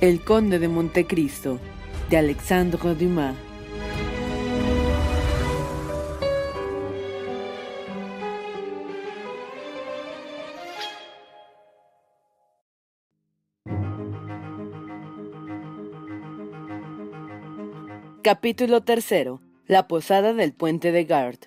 El Conde de Montecristo, de Alexandre Dumas. Capítulo tercero. La posada del puente de Gard.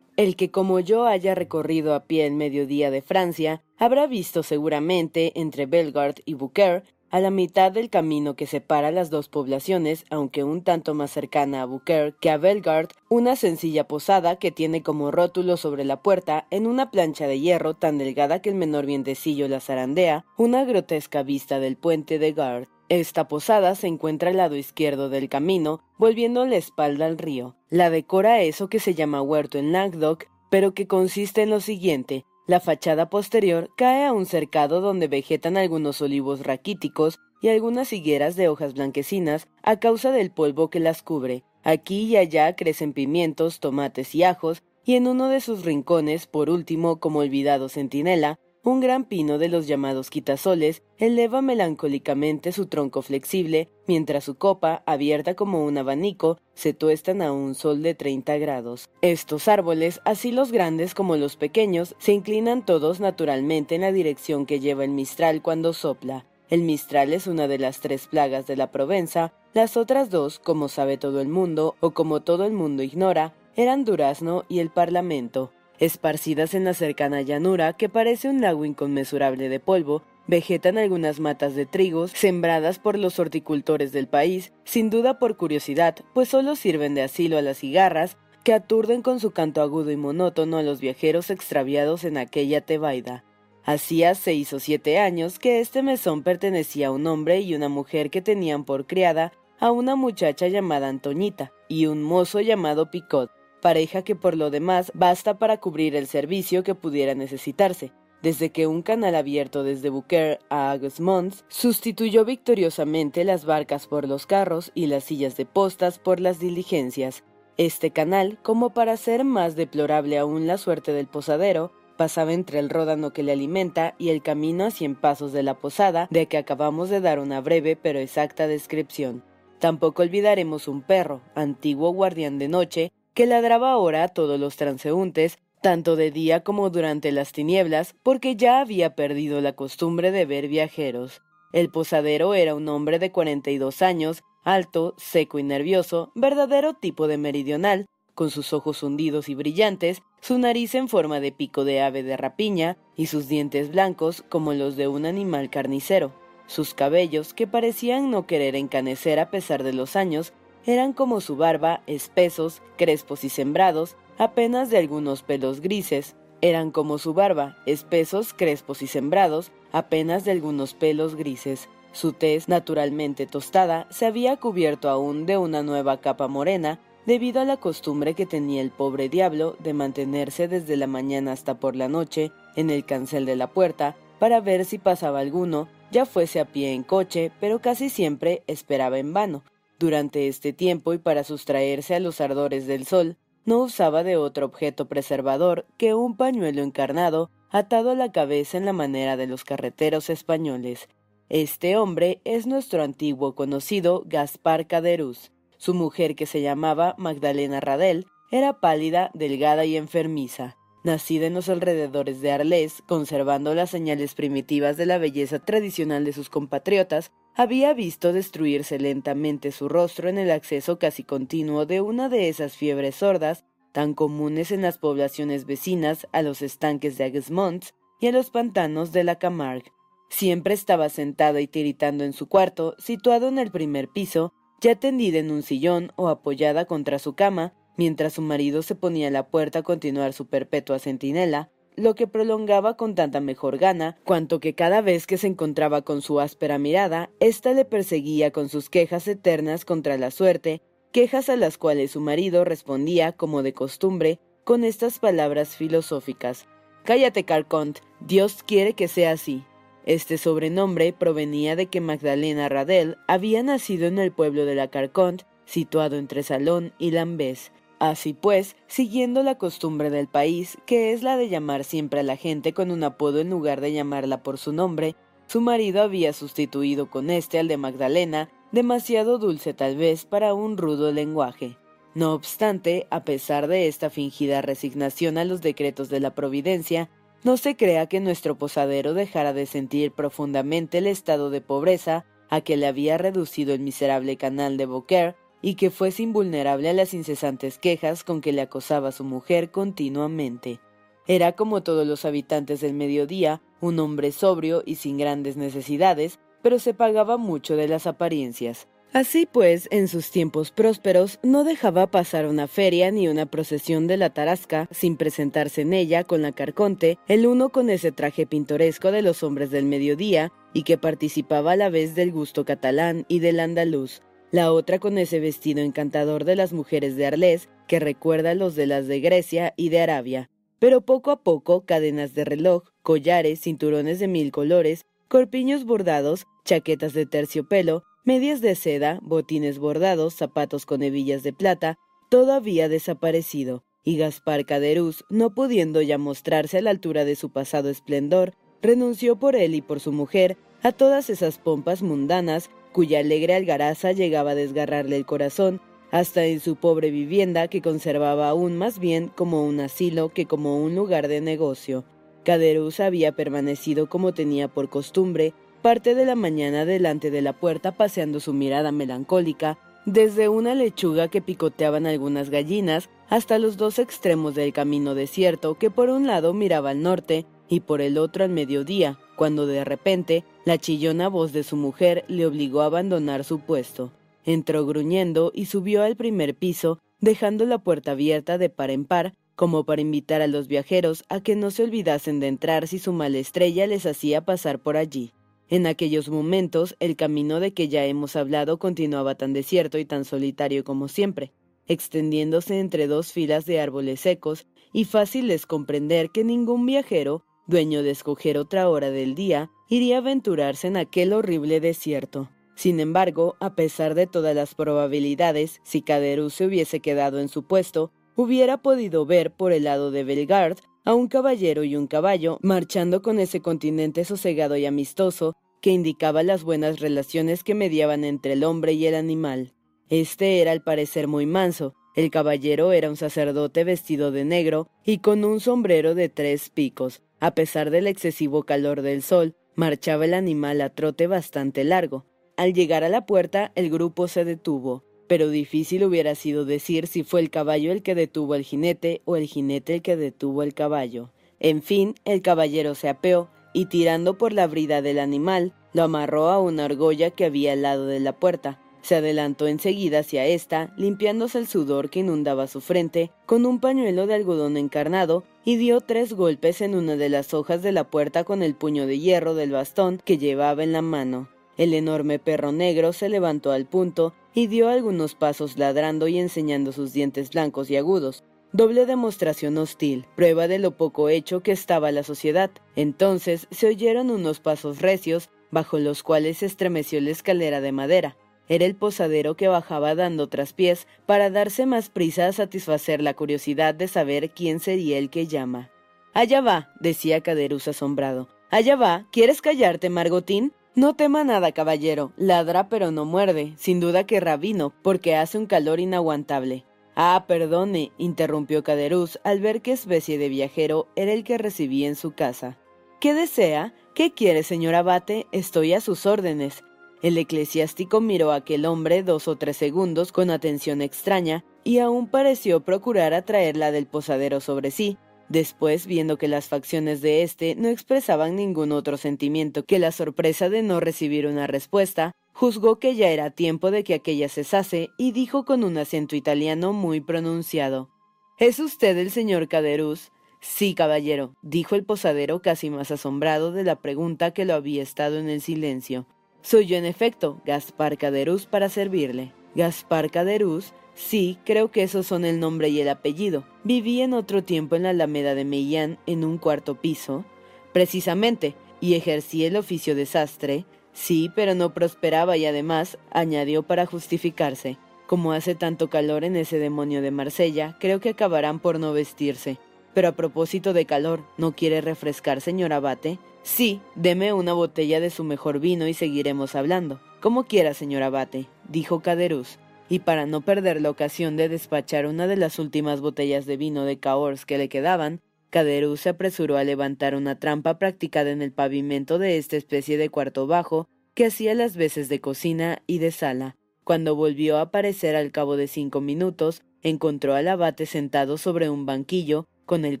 El que como yo haya recorrido a pie el mediodía de Francia, habrá visto seguramente entre Bellegarde y Beaucaire a la mitad del camino que separa las dos poblaciones, aunque un tanto más cercana a Beaucaire que a Bellegarde, una sencilla posada que tiene como rótulo sobre la puerta, en una plancha de hierro tan delgada que el menor vientecillo la zarandea, una grotesca vista del puente de Gard. Esta posada se encuentra al lado izquierdo del camino, volviendo la espalda al río. La decora eso que se llama huerto en Languedoc, pero que consiste en lo siguiente, la fachada posterior cae a un cercado donde vegetan algunos olivos raquíticos y algunas higueras de hojas blanquecinas a causa del polvo que las cubre. Aquí y allá crecen pimientos, tomates y ajos, y en uno de sus rincones, por último, como olvidado centinela, un gran pino de los llamados quitasoles eleva melancólicamente su tronco flexible, mientras su copa, abierta como un abanico, se tuestan a un sol de 30 grados. Estos árboles, así los grandes como los pequeños, se inclinan todos naturalmente en la dirección que lleva el mistral cuando sopla. El mistral es una de las tres plagas de la Provenza, las otras dos, como sabe todo el mundo, o como todo el mundo ignora, eran durazno y el parlamento. Esparcidas en la cercana llanura, que parece un lago inconmensurable de polvo, vegetan algunas matas de trigos sembradas por los horticultores del país, sin duda por curiosidad, pues solo sirven de asilo a las cigarras que aturden con su canto agudo y monótono a los viajeros extraviados en aquella tebaida. Hacía seis o siete años que este mesón pertenecía a un hombre y una mujer que tenían por criada a una muchacha llamada Antoñita y un mozo llamado Picot pareja que por lo demás basta para cubrir el servicio que pudiera necesitarse, desde que un canal abierto desde Bouquer a Aguesmont sustituyó victoriosamente las barcas por los carros y las sillas de postas por las diligencias. Este canal, como para hacer más deplorable aún la suerte del posadero, pasaba entre el ródano que le alimenta y el camino a cien pasos de la posada, de que acabamos de dar una breve pero exacta descripción. Tampoco olvidaremos un perro, antiguo guardián de noche, que ladraba ahora a todos los transeúntes, tanto de día como durante las tinieblas, porque ya había perdido la costumbre de ver viajeros. El posadero era un hombre de cuarenta y dos años, alto, seco y nervioso, verdadero tipo de meridional, con sus ojos hundidos y brillantes, su nariz en forma de pico de ave de rapiña y sus dientes blancos como los de un animal carnicero. Sus cabellos, que parecían no querer encanecer a pesar de los años, eran como su barba, espesos, crespos y sembrados, apenas de algunos pelos grises. Eran como su barba, espesos, crespos y sembrados, apenas de algunos pelos grises. Su tez, naturalmente tostada, se había cubierto aún de una nueva capa morena, debido a la costumbre que tenía el pobre diablo de mantenerse desde la mañana hasta por la noche en el cancel de la puerta para ver si pasaba alguno ya fuese a pie en coche, pero casi siempre esperaba en vano. Durante este tiempo y para sustraerse a los ardores del sol, no usaba de otro objeto preservador que un pañuelo encarnado atado a la cabeza en la manera de los carreteros españoles. Este hombre es nuestro antiguo conocido Gaspar Caderuz. Su mujer, que se llamaba Magdalena Radel, era pálida, delgada y enfermiza. Nacida en los alrededores de Arles, conservando las señales primitivas de la belleza tradicional de sus compatriotas, había visto destruirse lentamente su rostro en el acceso casi continuo de una de esas fiebres sordas tan comunes en las poblaciones vecinas a los estanques de Aguesmont y a los pantanos de la Camargue. Siempre estaba sentada y tiritando en su cuarto, situado en el primer piso, ya tendida en un sillón o apoyada contra su cama, mientras su marido se ponía a la puerta a continuar su perpetua centinela, lo que prolongaba con tanta mejor gana, cuanto que cada vez que se encontraba con su áspera mirada, ésta le perseguía con sus quejas eternas contra la suerte, quejas a las cuales su marido respondía, como de costumbre, con estas palabras filosóficas. Cállate, Carcont, Dios quiere que sea así. Este sobrenombre provenía de que Magdalena Radel había nacido en el pueblo de la Carcont, situado entre Salón y Lambés, Así pues, siguiendo la costumbre del país, que es la de llamar siempre a la gente con un apodo en lugar de llamarla por su nombre, su marido había sustituido con este al de Magdalena, demasiado dulce tal vez para un rudo lenguaje. No obstante, a pesar de esta fingida resignación a los decretos de la Providencia, no se crea que nuestro posadero dejara de sentir profundamente el estado de pobreza a que le había reducido el miserable canal de Beaucaire y que fuese invulnerable a las incesantes quejas con que le acosaba su mujer continuamente. Era como todos los habitantes del mediodía, un hombre sobrio y sin grandes necesidades, pero se pagaba mucho de las apariencias. Así pues, en sus tiempos prósperos, no dejaba pasar una feria ni una procesión de la Tarasca sin presentarse en ella con la Carconte, el uno con ese traje pintoresco de los hombres del mediodía, y que participaba a la vez del gusto catalán y del andaluz, la otra con ese vestido encantador de las mujeres de Arles que recuerda a los de las de Grecia y de Arabia. Pero poco a poco cadenas de reloj, collares, cinturones de mil colores, corpiños bordados, chaquetas de terciopelo, medias de seda, botines bordados, zapatos con hebillas de plata, todo había desaparecido, y Gaspar Caderuz, no pudiendo ya mostrarse a la altura de su pasado esplendor, renunció por él y por su mujer a todas esas pompas mundanas cuya alegre algaraza llegaba a desgarrarle el corazón, hasta en su pobre vivienda que conservaba aún más bien como un asilo que como un lugar de negocio. Caderuz había permanecido como tenía por costumbre, parte de la mañana delante de la puerta paseando su mirada melancólica, desde una lechuga que picoteaban algunas gallinas hasta los dos extremos del camino desierto que por un lado miraba al norte y por el otro al mediodía, cuando de repente la chillona voz de su mujer le obligó a abandonar su puesto. Entró gruñendo y subió al primer piso, dejando la puerta abierta de par en par, como para invitar a los viajeros a que no se olvidasen de entrar si su mala estrella les hacía pasar por allí. En aquellos momentos el camino de que ya hemos hablado continuaba tan desierto y tan solitario como siempre, extendiéndose entre dos filas de árboles secos, y fácil es comprender que ningún viajero dueño de escoger otra hora del día, iría a aventurarse en aquel horrible desierto. Sin embargo, a pesar de todas las probabilidades, si Caderus se hubiese quedado en su puesto, hubiera podido ver por el lado de Belgard a un caballero y un caballo marchando con ese continente sosegado y amistoso que indicaba las buenas relaciones que mediaban entre el hombre y el animal. Este era al parecer muy manso, el caballero era un sacerdote vestido de negro y con un sombrero de tres picos, a pesar del excesivo calor del sol, marchaba el animal a trote bastante largo. Al llegar a la puerta, el grupo se detuvo, pero difícil hubiera sido decir si fue el caballo el que detuvo al jinete o el jinete el que detuvo al caballo. En fin, el caballero se apeó y tirando por la brida del animal, lo amarró a una argolla que había al lado de la puerta. Se adelantó enseguida hacia ésta, limpiándose el sudor que inundaba su frente, con un pañuelo de algodón encarnado, y dio tres golpes en una de las hojas de la puerta con el puño de hierro del bastón que llevaba en la mano. El enorme perro negro se levantó al punto y dio algunos pasos ladrando y enseñando sus dientes blancos y agudos. Doble demostración hostil, prueba de lo poco hecho que estaba la sociedad. Entonces se oyeron unos pasos recios bajo los cuales se estremeció la escalera de madera. Era el posadero que bajaba dando traspiés para darse más prisa a satisfacer la curiosidad de saber quién sería el que llama. Allá va, decía Caderuz asombrado. Allá va, ¿quieres callarte, Margotín? No tema nada, caballero. Ladra pero no muerde. Sin duda que rabino, porque hace un calor inaguantable. Ah, perdone, interrumpió Caderuz al ver qué especie de viajero era el que recibía en su casa. ¿Qué desea? ¿Qué quiere, señor abate? Estoy a sus órdenes. El eclesiástico miró a aquel hombre dos o tres segundos con atención extraña y aún pareció procurar atraerla del posadero sobre sí. Después, viendo que las facciones de éste no expresaban ningún otro sentimiento que la sorpresa de no recibir una respuesta, juzgó que ya era tiempo de que aquella cesase y dijo con un acento italiano muy pronunciado ¿Es usted el señor Caderuz? Sí, caballero, dijo el posadero casi más asombrado de la pregunta que lo había estado en el silencio. Soy yo en efecto, Gaspar Caderuz, para servirle. Gaspar Caderuz, sí, creo que esos son el nombre y el apellido. Viví en otro tiempo en la Alameda de Mellán, en un cuarto piso. Precisamente, y ejercí el oficio de sastre. Sí, pero no prosperaba y además, añadió para justificarse, como hace tanto calor en ese demonio de Marsella, creo que acabarán por no vestirse. Pero a propósito de calor, ¿no quiere refrescar, señor abate? Sí, deme una botella de su mejor vino y seguiremos hablando. Como quiera, señor abate, dijo Caderuz, y para no perder la ocasión de despachar una de las últimas botellas de vino de Cahors que le quedaban, Caderuz se apresuró a levantar una trampa practicada en el pavimento de esta especie de cuarto bajo que hacía las veces de cocina y de sala. Cuando volvió a aparecer al cabo de cinco minutos, encontró al abate sentado sobre un banquillo, con el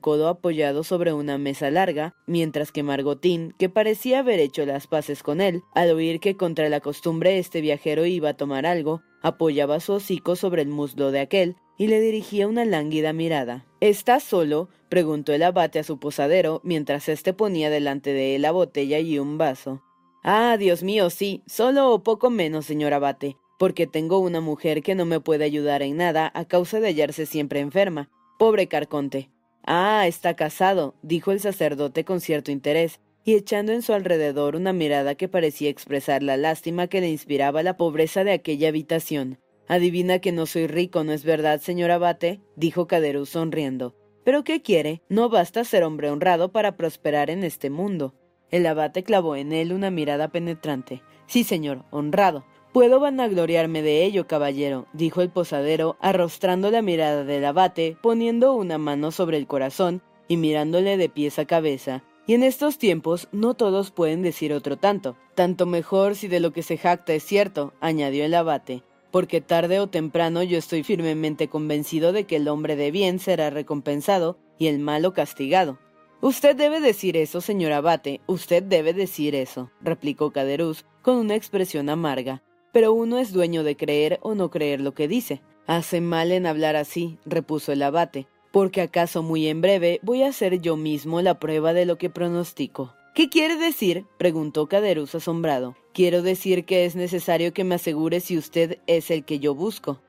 codo apoyado sobre una mesa larga, mientras que Margotín, que parecía haber hecho las paces con él, al oír que contra la costumbre este viajero iba a tomar algo, apoyaba su hocico sobre el muslo de aquel y le dirigía una lánguida mirada. ¿Estás solo? preguntó el abate a su posadero, mientras éste ponía delante de él la botella y un vaso. Ah, Dios mío, sí, solo o poco menos, señor abate, porque tengo una mujer que no me puede ayudar en nada a causa de hallarse siempre enferma. Pobre Carconte. Ah, está casado, dijo el sacerdote con cierto interés, y echando en su alrededor una mirada que parecía expresar la lástima que le inspiraba la pobreza de aquella habitación. Adivina que no soy rico, ¿no es verdad, señor abate? dijo Caderuz sonriendo. ¿Pero qué quiere? No basta ser hombre honrado para prosperar en este mundo. El abate clavó en él una mirada penetrante. Sí, señor, honrado. Puedo vanagloriarme de ello, caballero, dijo el posadero, arrostrando la mirada del abate, poniendo una mano sobre el corazón y mirándole de pies a cabeza. Y en estos tiempos no todos pueden decir otro tanto. Tanto mejor si de lo que se jacta es cierto, añadió el abate, porque tarde o temprano yo estoy firmemente convencido de que el hombre de bien será recompensado y el malo castigado. Usted debe decir eso, señor abate, usted debe decir eso, replicó Caderuz con una expresión amarga pero uno es dueño de creer o no creer lo que dice. Hace mal en hablar así, repuso el abate, porque acaso muy en breve voy a hacer yo mismo la prueba de lo que pronostico. ¿Qué quiere decir? preguntó Caderuz asombrado. Quiero decir que es necesario que me asegure si usted es el que yo busco.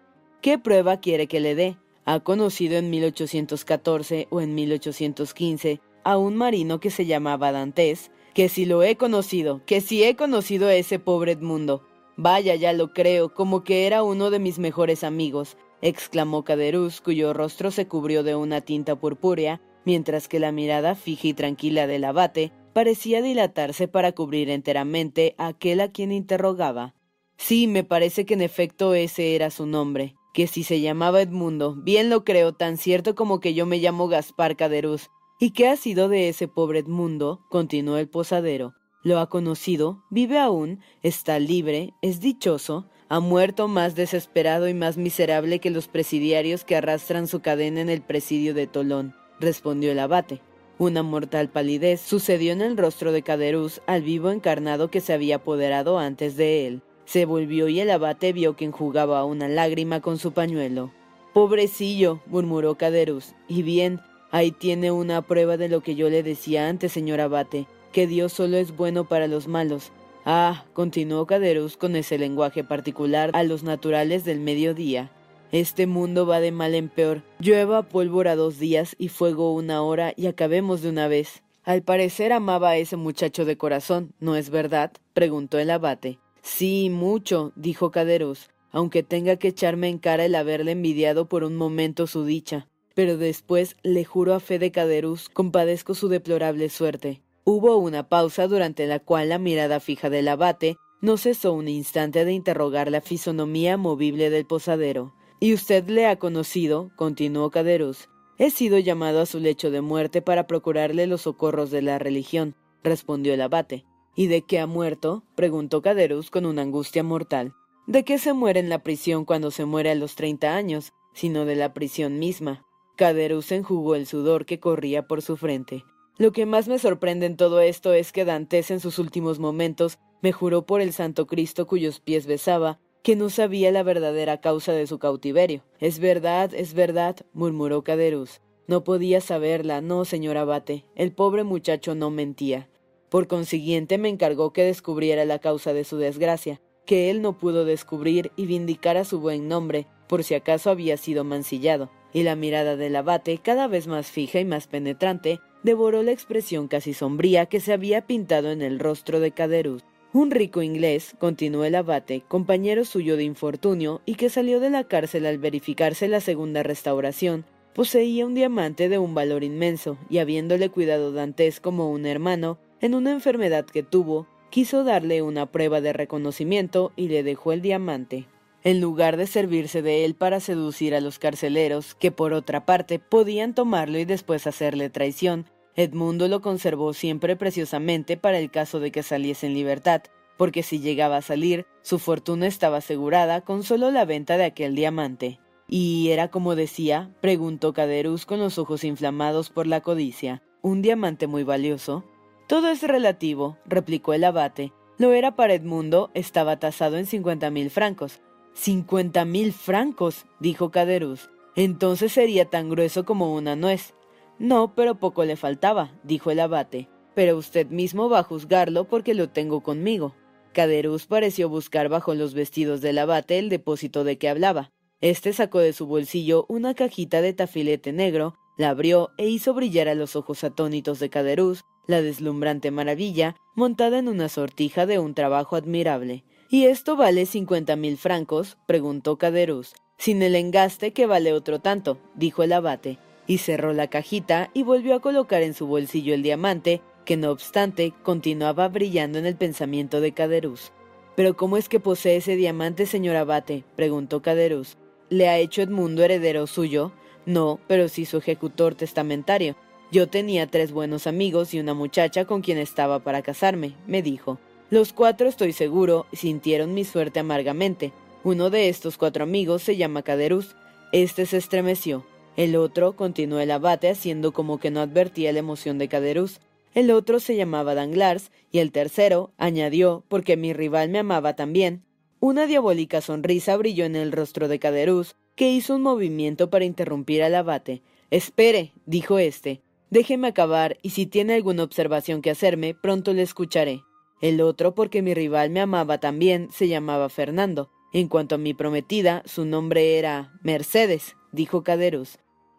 ¿Qué prueba quiere que le dé? ¿Ha conocido en 1814 o en 1815 a un marino que se llamaba Dantes? Que si lo he conocido, que si he conocido a ese pobre Edmundo, Vaya, ya lo creo, como que era uno de mis mejores amigos, exclamó Caderuz, cuyo rostro se cubrió de una tinta purpúrea, mientras que la mirada fija y tranquila del abate parecía dilatarse para cubrir enteramente a aquel a quien interrogaba. Sí, me parece que en efecto ese era su nombre, que si se llamaba Edmundo, bien lo creo, tan cierto como que yo me llamo Gaspar Caderuz. ¿Y qué ha sido de ese pobre Edmundo? continuó el posadero lo ha conocido, vive aún, está libre, es dichoso, ha muerto más desesperado y más miserable que los presidiarios que arrastran su cadena en el presidio de Tolón, respondió el abate. Una mortal palidez sucedió en el rostro de Caderuz al vivo encarnado que se había apoderado antes de él. Se volvió y el abate vio que enjugaba una lágrima con su pañuelo. Pobrecillo, murmuró Caderuz. Y bien, ahí tiene una prueba de lo que yo le decía antes, señor abate que Dios solo es bueno para los malos. Ah, continuó Caderus con ese lenguaje particular a los naturales del mediodía. Este mundo va de mal en peor. Llueva pólvora dos días y fuego una hora y acabemos de una vez. Al parecer amaba a ese muchacho de corazón, ¿no es verdad? preguntó el abate. Sí, mucho, dijo Caderuz, aunque tenga que echarme en cara el haberle envidiado por un momento su dicha. Pero después le juro a fe de Caderuz, compadezco su deplorable suerte. Hubo una pausa durante la cual la mirada fija del abate no cesó un instante de interrogar la fisonomía movible del posadero. ¿Y usted le ha conocido? continuó Caderuz. He sido llamado a su lecho de muerte para procurarle los socorros de la religión, respondió el abate. ¿Y de qué ha muerto? preguntó Caderus con una angustia mortal. ¿De qué se muere en la prisión cuando se muere a los treinta años? sino de la prisión misma. Caderus enjugó el sudor que corría por su frente. Lo que más me sorprende en todo esto es que Dantes en sus últimos momentos me juró por el Santo Cristo cuyos pies besaba que no sabía la verdadera causa de su cautiverio. Es verdad, es verdad, murmuró Caderuz. No podía saberla, no, señor abate. El pobre muchacho no mentía. Por consiguiente me encargó que descubriera la causa de su desgracia, que él no pudo descubrir y vindicara su buen nombre, por si acaso había sido mancillado. Y la mirada del abate, cada vez más fija y más penetrante, devoró la expresión casi sombría que se había pintado en el rostro de Caderuz. Un rico inglés, continuó el abate, compañero suyo de infortunio y que salió de la cárcel al verificarse la segunda restauración, poseía un diamante de un valor inmenso, y habiéndole cuidado Dantes como un hermano, en una enfermedad que tuvo, quiso darle una prueba de reconocimiento y le dejó el diamante. En lugar de servirse de él para seducir a los carceleros, que por otra parte podían tomarlo y después hacerle traición, Edmundo lo conservó siempre preciosamente para el caso de que saliese en libertad, porque si llegaba a salir, su fortuna estaba asegurada con solo la venta de aquel diamante. ¿Y era como decía? preguntó Caderus con los ojos inflamados por la codicia. ¿Un diamante muy valioso? Todo es relativo, replicó el abate. Lo era para Edmundo, estaba tasado en cincuenta mil francos. ¡Cincuenta mil francos! dijo Caderus. Entonces sería tan grueso como una nuez. No, pero poco le faltaba, dijo el abate. Pero usted mismo va a juzgarlo porque lo tengo conmigo. Caderuz pareció buscar bajo los vestidos del abate el depósito de que hablaba. Este sacó de su bolsillo una cajita de tafilete negro, la abrió e hizo brillar a los ojos atónitos de Caderuz la deslumbrante maravilla montada en una sortija de un trabajo admirable. ¿Y esto vale cincuenta mil francos? preguntó Caderuz. Sin el engaste que vale otro tanto, dijo el abate y cerró la cajita y volvió a colocar en su bolsillo el diamante, que no obstante continuaba brillando en el pensamiento de Caderuz. ¿Pero cómo es que posee ese diamante, señor abate? preguntó Caderuz. ¿Le ha hecho Edmundo heredero suyo? No, pero sí su ejecutor testamentario. Yo tenía tres buenos amigos y una muchacha con quien estaba para casarme, me dijo. Los cuatro, estoy seguro, sintieron mi suerte amargamente. Uno de estos cuatro amigos se llama Caderuz. Este se estremeció. El otro, continuó el abate haciendo como que no advertía la emoción de Caderuz. El otro se llamaba Danglars, y el tercero, añadió, porque mi rival me amaba también. Una diabólica sonrisa brilló en el rostro de Caderuz, que hizo un movimiento para interrumpir al abate. Espere, dijo éste. Déjeme acabar, y si tiene alguna observación que hacerme, pronto le escucharé. El otro, porque mi rival me amaba también, se llamaba Fernando. En cuanto a mi prometida, su nombre era Mercedes, dijo Caderuz.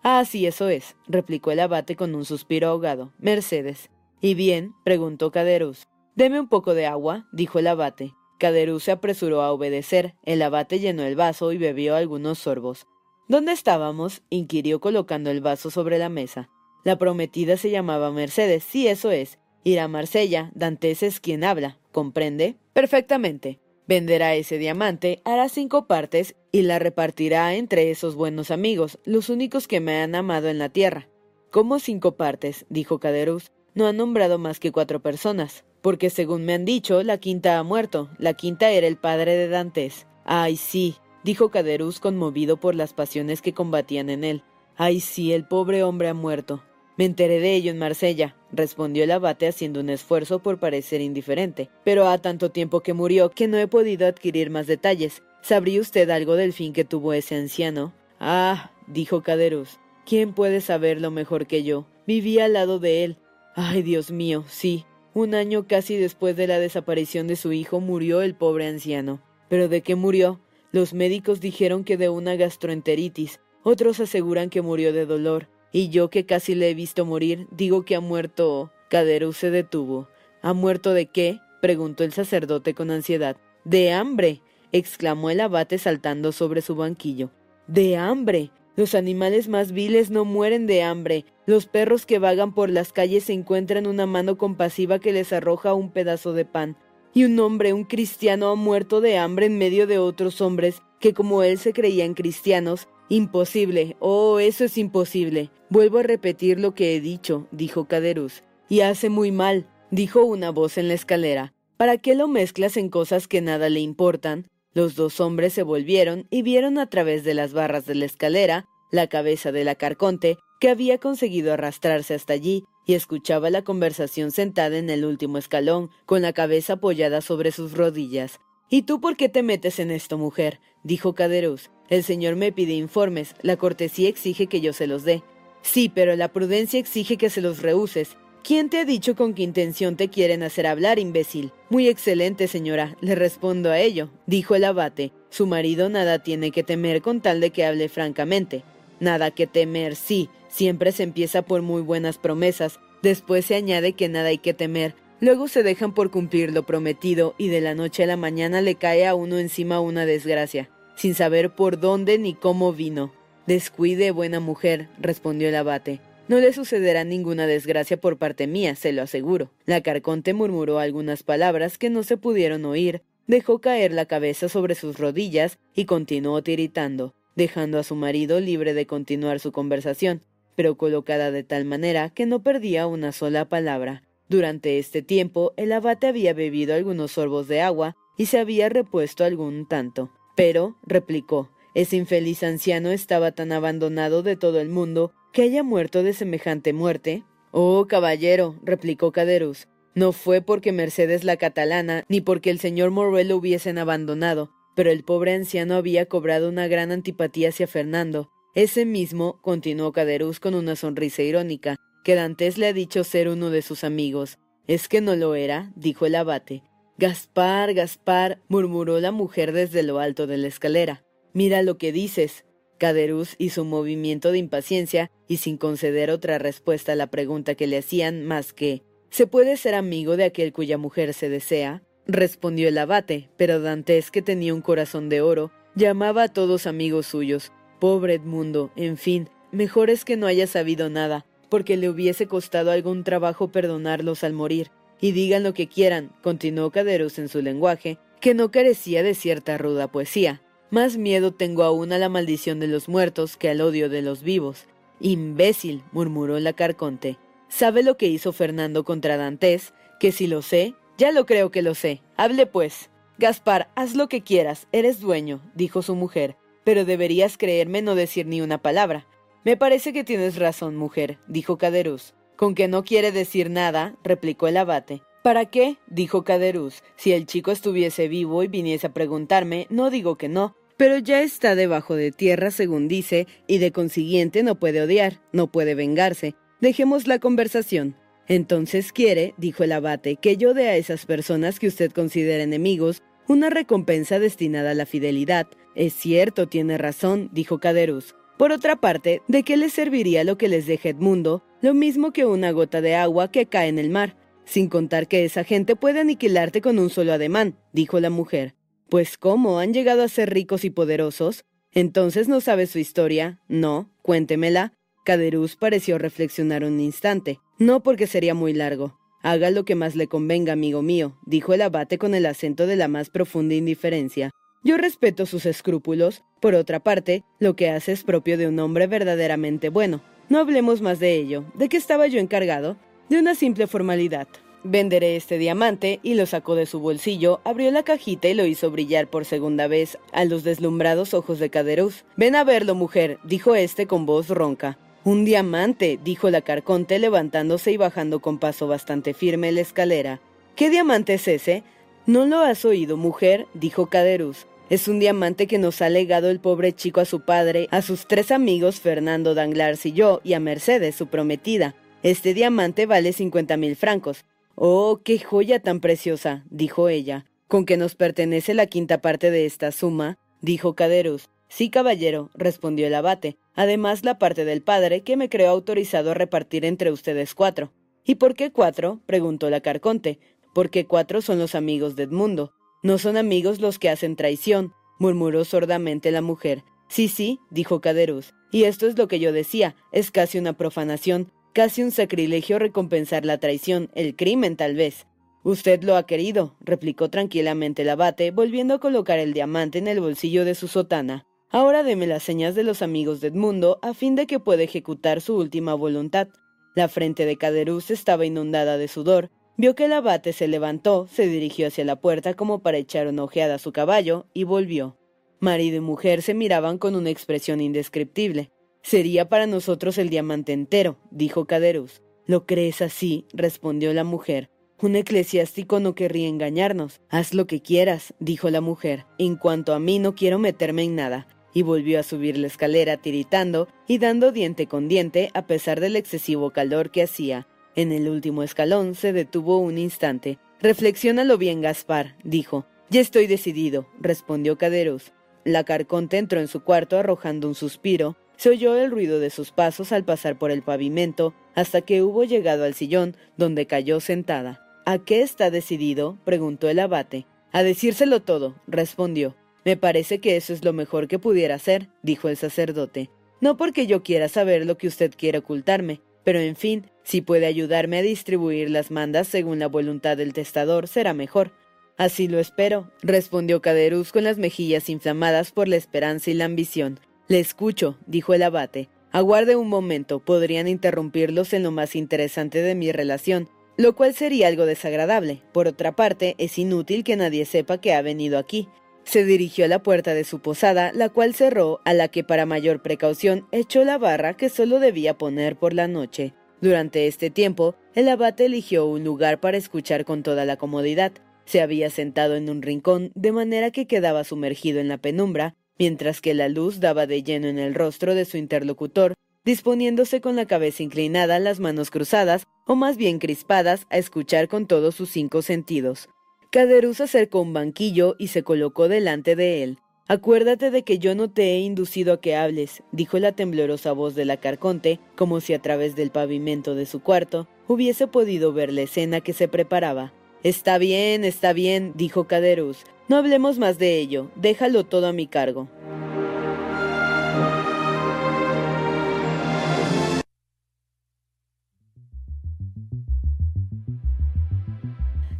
Ah, sí, eso es, replicó el abate con un suspiro ahogado. Mercedes. ¿Y bien? preguntó Caderuz. Deme un poco de agua, dijo el abate. Caderuz se apresuró a obedecer. El abate llenó el vaso y bebió algunos sorbos. ¿Dónde estábamos? inquirió colocando el vaso sobre la mesa. La prometida se llamaba Mercedes, sí, eso es. Ir a Marsella, Dantes es quien habla, ¿comprende? Perfectamente. Venderá ese diamante, hará cinco partes y la repartirá entre esos buenos amigos, los únicos que me han amado en la tierra. ¿Cómo cinco partes? dijo Caderuz. No ha nombrado más que cuatro personas, porque según me han dicho, la quinta ha muerto. La quinta era el padre de Dantes. Ay, sí, dijo Caderuz conmovido por las pasiones que combatían en él. Ay, sí, el pobre hombre ha muerto. Me enteré de ello en Marsella, respondió el abate haciendo un esfuerzo por parecer indiferente. Pero ha tanto tiempo que murió que no he podido adquirir más detalles. ¿Sabría usted algo del fin que tuvo ese anciano? Ah, dijo Caderus. ¿Quién puede saberlo mejor que yo? Viví al lado de él. Ay, Dios mío, sí. Un año casi después de la desaparición de su hijo murió el pobre anciano. ¿Pero de qué murió? Los médicos dijeron que de una gastroenteritis. Otros aseguran que murió de dolor. Y yo que casi le he visto morir, digo que ha muerto. Caderus se detuvo. ¿Ha muerto de qué? preguntó el sacerdote con ansiedad. De hambre, exclamó el abate saltando sobre su banquillo. De hambre. Los animales más viles no mueren de hambre. Los perros que vagan por las calles encuentran una mano compasiva que les arroja un pedazo de pan. Y un hombre, un cristiano, ha muerto de hambre en medio de otros hombres que como él se creían cristianos. Imposible. Oh, eso es imposible. Vuelvo a repetir lo que he dicho, dijo Caderus. Y hace muy mal, dijo una voz en la escalera. ¿Para qué lo mezclas en cosas que nada le importan? Los dos hombres se volvieron y vieron a través de las barras de la escalera la cabeza de la carconte que había conseguido arrastrarse hasta allí y escuchaba la conversación sentada en el último escalón, con la cabeza apoyada sobre sus rodillas. ¿Y tú por qué te metes en esto, mujer? dijo Caderus. El señor me pide informes, la cortesía exige que yo se los dé. Sí, pero la prudencia exige que se los rehuses, ¿Quién te ha dicho con qué intención te quieren hacer hablar, imbécil? Muy excelente, señora, le respondo a ello, dijo el abate. Su marido nada tiene que temer con tal de que hable francamente. Nada que temer, sí, siempre se empieza por muy buenas promesas, después se añade que nada hay que temer, luego se dejan por cumplir lo prometido y de la noche a la mañana le cae a uno encima una desgracia, sin saber por dónde ni cómo vino. Descuide, buena mujer, respondió el abate. No le sucederá ninguna desgracia por parte mía, se lo aseguro. La carconte murmuró algunas palabras que no se pudieron oír, dejó caer la cabeza sobre sus rodillas y continuó tiritando, dejando a su marido libre de continuar su conversación, pero colocada de tal manera que no perdía una sola palabra. Durante este tiempo el abate había bebido algunos sorbos de agua y se había repuesto algún tanto. Pero, replicó, ese infeliz anciano estaba tan abandonado de todo el mundo que haya muerto de semejante muerte? Oh, caballero, replicó Caderus, no fue porque Mercedes la catalana, ni porque el señor Morrel lo hubiesen abandonado, pero el pobre anciano había cobrado una gran antipatía hacia Fernando. Ese mismo, continuó Caderus con una sonrisa irónica, que Dantes le ha dicho ser uno de sus amigos. ¿Es que no lo era? dijo el abate. Gaspar, Gaspar, murmuró la mujer desde lo alto de la escalera. Mira lo que dices. Caderus hizo un movimiento de impaciencia y sin conceder otra respuesta a la pregunta que le hacían más que ¿Se puede ser amigo de aquel cuya mujer se desea? respondió el abate, pero Dantes, que tenía un corazón de oro, llamaba a todos amigos suyos. Pobre Edmundo, en fin, mejor es que no haya sabido nada, porque le hubiese costado algún trabajo perdonarlos al morir. Y digan lo que quieran, continuó Caderus en su lenguaje, que no carecía de cierta ruda poesía. Más miedo tengo aún a la maldición de los muertos que al odio de los vivos. Imbécil, murmuró la carconte. ¿Sabe lo que hizo Fernando contra Dantes? Que si lo sé, ya lo creo que lo sé. Hable pues. Gaspar, haz lo que quieras, eres dueño, dijo su mujer, pero deberías creerme no decir ni una palabra. Me parece que tienes razón, mujer, dijo Caderus. Con que no quiere decir nada, replicó el abate. ¿Para qué? dijo Caderus. Si el chico estuviese vivo y viniese a preguntarme, no digo que no, pero ya está debajo de tierra, según dice, y de consiguiente no puede odiar, no puede vengarse. Dejemos la conversación. Entonces quiere, dijo el abate, que yo dé a esas personas que usted considera enemigos una recompensa destinada a la fidelidad. Es cierto, tiene razón, dijo Caderus. Por otra parte, ¿de qué les serviría lo que les deje Edmundo? Lo mismo que una gota de agua que cae en el mar. Sin contar que esa gente puede aniquilarte con un solo ademán, dijo la mujer. Pues cómo, han llegado a ser ricos y poderosos. Entonces no sabes su historia. No, cuéntemela. Caderus pareció reflexionar un instante. No porque sería muy largo. Haga lo que más le convenga, amigo mío, dijo el abate con el acento de la más profunda indiferencia. Yo respeto sus escrúpulos. Por otra parte, lo que hace es propio de un hombre verdaderamente bueno. No hablemos más de ello. ¿De qué estaba yo encargado? de una simple formalidad. Venderé este diamante y lo sacó de su bolsillo, abrió la cajita y lo hizo brillar por segunda vez a los deslumbrados ojos de Caderuz. Ven a verlo, mujer, dijo este con voz ronca. Un diamante, dijo la carconte levantándose y bajando con paso bastante firme la escalera. ¿Qué diamante es ese? ¿No lo has oído, mujer? dijo Caderuz. Es un diamante que nos ha legado el pobre chico a su padre, a sus tres amigos Fernando Danglars y yo, y a Mercedes, su prometida. Este diamante vale cincuenta mil francos. Oh, qué joya tan preciosa, dijo ella. ¿Con que nos pertenece la quinta parte de esta suma? dijo Caderus. Sí, caballero, respondió el abate. Además, la parte del padre que me creo autorizado a repartir entre ustedes cuatro. ¿Y por qué cuatro? preguntó la Carconte. Porque cuatro son los amigos de Edmundo. No son amigos los que hacen traición, murmuró sordamente la mujer. Sí, sí, dijo Caderuz. Y esto es lo que yo decía, es casi una profanación, casi un sacrilegio recompensar la traición, el crimen tal vez. Usted lo ha querido, replicó tranquilamente el abate, volviendo a colocar el diamante en el bolsillo de su sotana. Ahora deme las señas de los amigos de Edmundo a fin de que pueda ejecutar su última voluntad. La frente de Caderuz estaba inundada de sudor. Vio que el abate se levantó, se dirigió hacia la puerta como para echar una ojeada a su caballo y volvió. Marido y mujer se miraban con una expresión indescriptible. Sería para nosotros el diamante entero, dijo Caderuz. ¿Lo crees así? respondió la mujer. Un eclesiástico no querría engañarnos. Haz lo que quieras, dijo la mujer. En cuanto a mí no quiero meterme en nada. Y volvió a subir la escalera tiritando y dando diente con diente a pesar del excesivo calor que hacía. En el último escalón se detuvo un instante. Reflexiónalo bien, Gaspar, dijo. Ya estoy decidido, respondió Caderos. La carconte entró en su cuarto arrojando un suspiro. Se oyó el ruido de sus pasos al pasar por el pavimento hasta que hubo llegado al sillón, donde cayó sentada. ¿A qué está decidido? preguntó el abate. A decírselo todo, respondió. Me parece que eso es lo mejor que pudiera hacer, dijo el sacerdote. No porque yo quiera saber lo que usted quiere ocultarme, pero en fin, si puede ayudarme a distribuir las mandas según la voluntad del testador, será mejor. Así lo espero, respondió Caderuz con las mejillas inflamadas por la esperanza y la ambición. Le escucho, dijo el abate. Aguarde un momento, podrían interrumpirlos en lo más interesante de mi relación, lo cual sería algo desagradable. Por otra parte, es inútil que nadie sepa que ha venido aquí. Se dirigió a la puerta de su posada, la cual cerró, a la que para mayor precaución echó la barra que solo debía poner por la noche. Durante este tiempo, el abate eligió un lugar para escuchar con toda la comodidad. Se había sentado en un rincón, de manera que quedaba sumergido en la penumbra, mientras que la luz daba de lleno en el rostro de su interlocutor, disponiéndose con la cabeza inclinada, las manos cruzadas, o más bien crispadas, a escuchar con todos sus cinco sentidos. Caderuz acercó un banquillo y se colocó delante de él. Acuérdate de que yo no te he inducido a que hables, dijo la temblorosa voz de la carconte, como si a través del pavimento de su cuarto hubiese podido ver la escena que se preparaba. Está bien, está bien, dijo Caderuz. No hablemos más de ello, déjalo todo a mi cargo.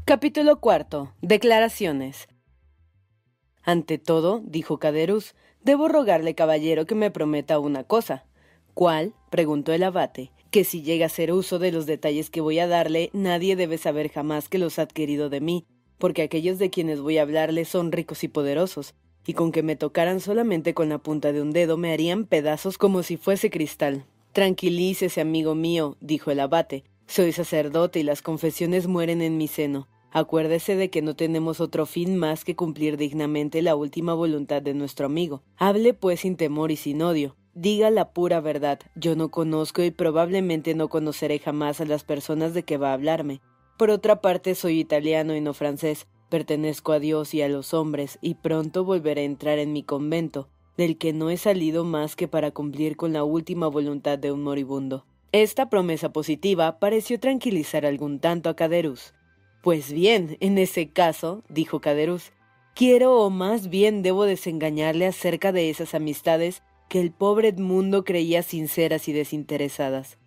Capítulo cuarto. Declaraciones. Ante todo, dijo Caderus, debo rogarle, caballero, que me prometa una cosa. ¿Cuál? preguntó el abate. Que si llega a hacer uso de los detalles que voy a darle, nadie debe saber jamás que los ha adquirido de mí, porque aquellos de quienes voy a hablarle son ricos y poderosos, y con que me tocaran solamente con la punta de un dedo me harían pedazos como si fuese cristal. Tranquilícese, amigo mío, dijo el abate. Soy sacerdote y las confesiones mueren en mi seno. Acuérdese de que no tenemos otro fin más que cumplir dignamente la última voluntad de nuestro amigo. Hable pues sin temor y sin odio. Diga la pura verdad. Yo no conozco y probablemente no conoceré jamás a las personas de que va a hablarme. Por otra parte, soy italiano y no francés. Pertenezco a Dios y a los hombres, y pronto volveré a entrar en mi convento, del que no he salido más que para cumplir con la última voluntad de un moribundo. Esta promesa positiva pareció tranquilizar algún tanto a Caderus. Pues bien, en ese caso, dijo Caderuz, quiero o más bien debo desengañarle acerca de esas amistades que el pobre Edmundo creía sinceras y desinteresadas.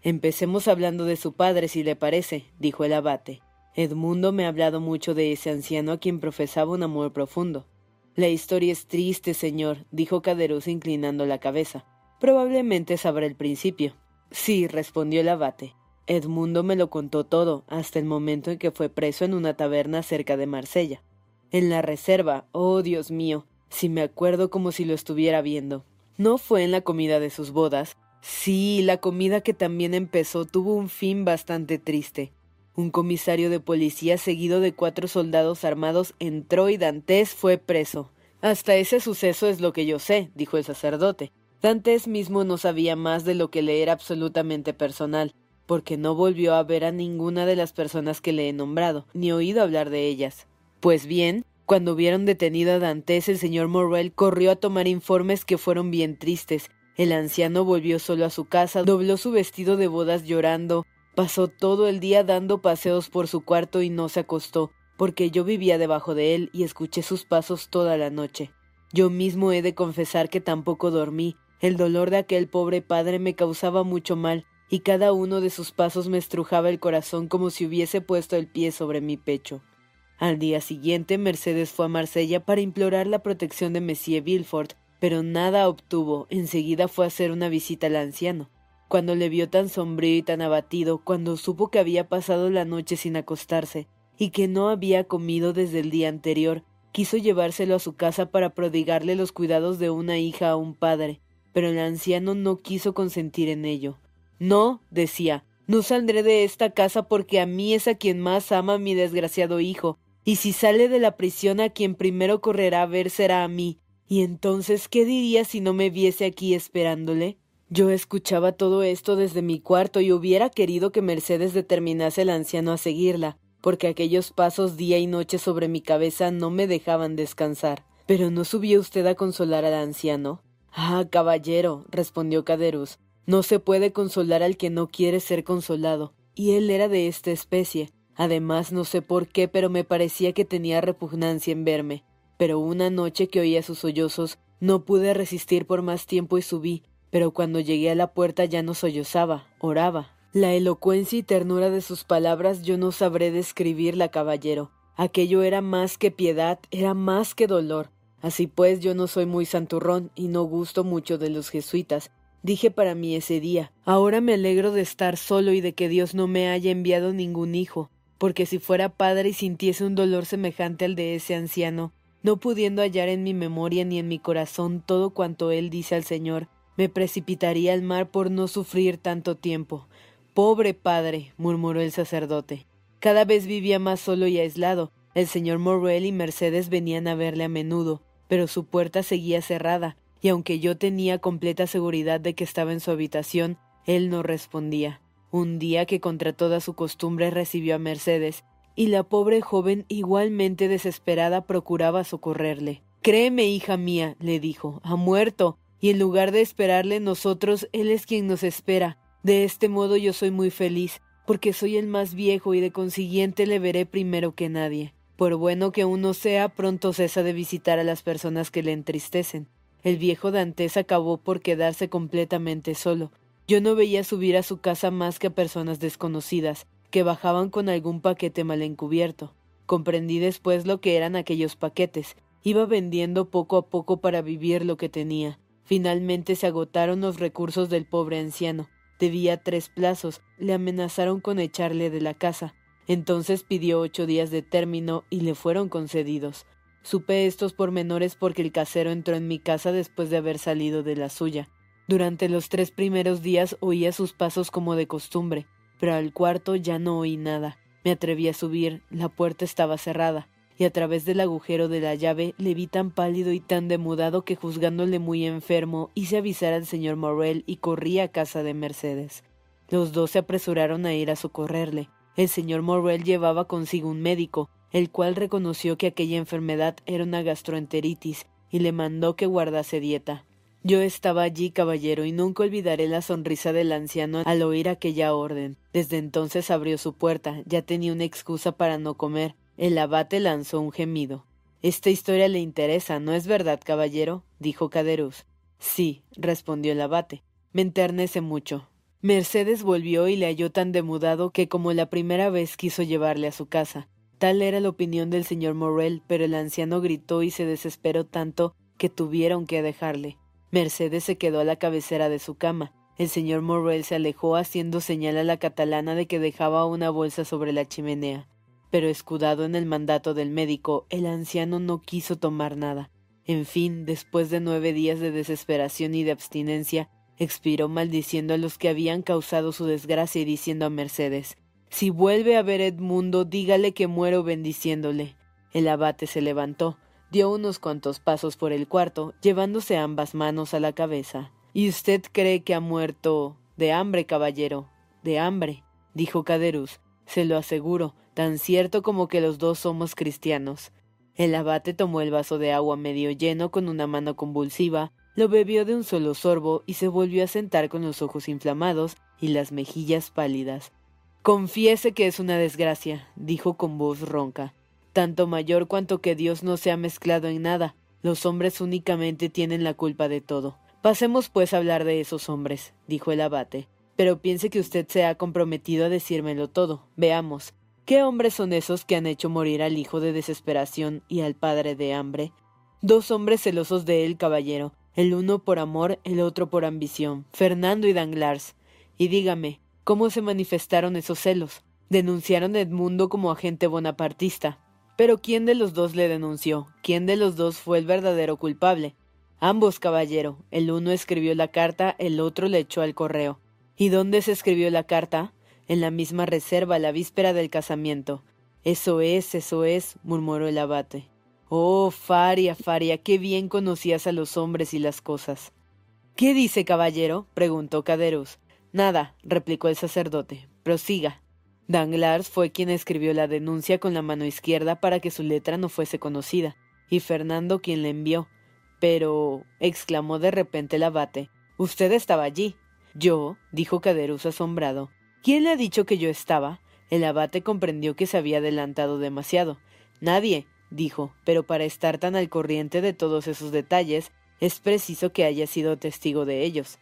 Empecemos hablando de su padre, si le parece, dijo el abate. Edmundo me ha hablado mucho de ese anciano a quien profesaba un amor profundo. La historia es triste, señor, dijo Caderuz inclinando la cabeza. Probablemente sabrá el principio. Sí, respondió el abate. Edmundo me lo contó todo, hasta el momento en que fue preso en una taberna cerca de Marsella. En la reserva, oh Dios mío, si me acuerdo como si lo estuviera viendo. ¿No fue en la comida de sus bodas? Sí, la comida que también empezó tuvo un fin bastante triste. Un comisario de policía seguido de cuatro soldados armados entró y Dantes fue preso. Hasta ese suceso es lo que yo sé, dijo el sacerdote. Dantes mismo no sabía más de lo que le era absolutamente personal, porque no volvió a ver a ninguna de las personas que le he nombrado, ni oído hablar de ellas. Pues bien, cuando hubieron detenido a Dantes, el señor Morrel corrió a tomar informes que fueron bien tristes. El anciano volvió solo a su casa, dobló su vestido de bodas llorando, Pasó todo el día dando paseos por su cuarto y no se acostó, porque yo vivía debajo de él y escuché sus pasos toda la noche. Yo mismo he de confesar que tampoco dormí. El dolor de aquel pobre padre me causaba mucho mal, y cada uno de sus pasos me estrujaba el corazón como si hubiese puesto el pie sobre mi pecho. Al día siguiente Mercedes fue a Marsella para implorar la protección de Monsieur Villefort, pero nada obtuvo. Enseguida fue a hacer una visita al anciano. Cuando le vio tan sombrío y tan abatido, cuando supo que había pasado la noche sin acostarse y que no había comido desde el día anterior, quiso llevárselo a su casa para prodigarle los cuidados de una hija a un padre, pero el anciano no quiso consentir en ello. No, decía, no saldré de esta casa porque a mí es a quien más ama mi desgraciado hijo, y si sale de la prisión a quien primero correrá a ver será a mí. Y entonces, ¿qué diría si no me viese aquí esperándole? Yo escuchaba todo esto desde mi cuarto y hubiera querido que Mercedes determinase al anciano a seguirla, porque aquellos pasos día y noche sobre mi cabeza no me dejaban descansar. Pero no subió usted a consolar al anciano. Ah, caballero, respondió Caderus, no se puede consolar al que no quiere ser consolado, y él era de esta especie. Además, no sé por qué, pero me parecía que tenía repugnancia en verme. Pero una noche que oía sus sollozos, no pude resistir por más tiempo y subí, pero cuando llegué a la puerta ya no sollozaba, oraba. La elocuencia y ternura de sus palabras yo no sabré describirla, caballero. Aquello era más que piedad, era más que dolor. Así pues, yo no soy muy santurrón y no gusto mucho de los jesuitas. Dije para mí ese día, ahora me alegro de estar solo y de que Dios no me haya enviado ningún hijo, porque si fuera padre y sintiese un dolor semejante al de ese anciano, no pudiendo hallar en mi memoria ni en mi corazón todo cuanto él dice al Señor, me precipitaría al mar por no sufrir tanto tiempo. Pobre padre, murmuró el sacerdote. Cada vez vivía más solo y aislado. El señor Morrel y Mercedes venían a verle a menudo, pero su puerta seguía cerrada, y aunque yo tenía completa seguridad de que estaba en su habitación, él no respondía. Un día que contra toda su costumbre recibió a Mercedes, y la pobre joven igualmente desesperada procuraba socorrerle. Créeme, hija mía, le dijo, ha muerto y en lugar de esperarle nosotros, Él es quien nos espera. De este modo yo soy muy feliz, porque soy el más viejo y de consiguiente le veré primero que nadie. Por bueno que uno sea, pronto cesa de visitar a las personas que le entristecen. El viejo Dantes acabó por quedarse completamente solo. Yo no veía subir a su casa más que a personas desconocidas, que bajaban con algún paquete mal encubierto. Comprendí después lo que eran aquellos paquetes. Iba vendiendo poco a poco para vivir lo que tenía. Finalmente se agotaron los recursos del pobre anciano. Debía tres plazos, le amenazaron con echarle de la casa. Entonces pidió ocho días de término y le fueron concedidos. Supe estos pormenores porque el casero entró en mi casa después de haber salido de la suya. Durante los tres primeros días oía sus pasos como de costumbre, pero al cuarto ya no oí nada. Me atreví a subir, la puerta estaba cerrada y a través del agujero de la llave le vi tan pálido y tan demudado que juzgándole muy enfermo hice avisar al señor Morrel y corrí a casa de Mercedes. Los dos se apresuraron a ir a socorrerle. El señor Morrel llevaba consigo un médico, el cual reconoció que aquella enfermedad era una gastroenteritis y le mandó que guardase dieta. Yo estaba allí, caballero, y nunca olvidaré la sonrisa del anciano al oír aquella orden. Desde entonces abrió su puerta, ya tenía una excusa para no comer, el abate lanzó un gemido. Esta historia le interesa, ¿no es verdad, caballero? dijo Caderuz. Sí, respondió el abate. Me enternece mucho. Mercedes volvió y le halló tan demudado que como la primera vez quiso llevarle a su casa. Tal era la opinión del señor Morrel, pero el anciano gritó y se desesperó tanto que tuvieron que dejarle. Mercedes se quedó a la cabecera de su cama. El señor Morrel se alejó haciendo señal a la catalana de que dejaba una bolsa sobre la chimenea pero escudado en el mandato del médico, el anciano no quiso tomar nada. En fin, después de nueve días de desesperación y de abstinencia, expiró maldiciendo a los que habían causado su desgracia y diciendo a Mercedes Si vuelve a ver Edmundo, dígale que muero bendiciéndole. El abate se levantó, dio unos cuantos pasos por el cuarto, llevándose ambas manos a la cabeza. ¿Y usted cree que ha muerto de hambre, caballero? De hambre, dijo Caderus. Se lo aseguro, tan cierto como que los dos somos cristianos. El abate tomó el vaso de agua medio lleno con una mano convulsiva, lo bebió de un solo sorbo y se volvió a sentar con los ojos inflamados y las mejillas pálidas. Confiese que es una desgracia, dijo con voz ronca, tanto mayor cuanto que Dios no se ha mezclado en nada. Los hombres únicamente tienen la culpa de todo. Pasemos pues a hablar de esos hombres, dijo el abate. Pero piense que usted se ha comprometido a decírmelo todo. Veamos. ¿Qué hombres son esos que han hecho morir al hijo de desesperación y al padre de hambre? Dos hombres celosos de él, caballero, el uno por amor, el otro por ambición, Fernando y Danglars. Y dígame, ¿cómo se manifestaron esos celos? Denunciaron a Edmundo como agente bonapartista. Pero ¿quién de los dos le denunció? ¿Quién de los dos fue el verdadero culpable? Ambos, caballero. El uno escribió la carta, el otro le echó al correo. ¿Y dónde se escribió la carta? En la misma reserva, la víspera del casamiento. Eso es, eso es, murmuró el abate. Oh, Faria, Faria, qué bien conocías a los hombres y las cosas. ¿Qué dice, caballero? preguntó Caderus. Nada, replicó el sacerdote. Prosiga. Danglars fue quien escribió la denuncia con la mano izquierda para que su letra no fuese conocida, y Fernando quien la envió. Pero. exclamó de repente el abate. Usted estaba allí. Yo, dijo Caderus asombrado. ¿Quién le ha dicho que yo estaba? El abate comprendió que se había adelantado demasiado. Nadie, dijo, pero para estar tan al corriente de todos esos detalles, es preciso que haya sido testigo de ellos.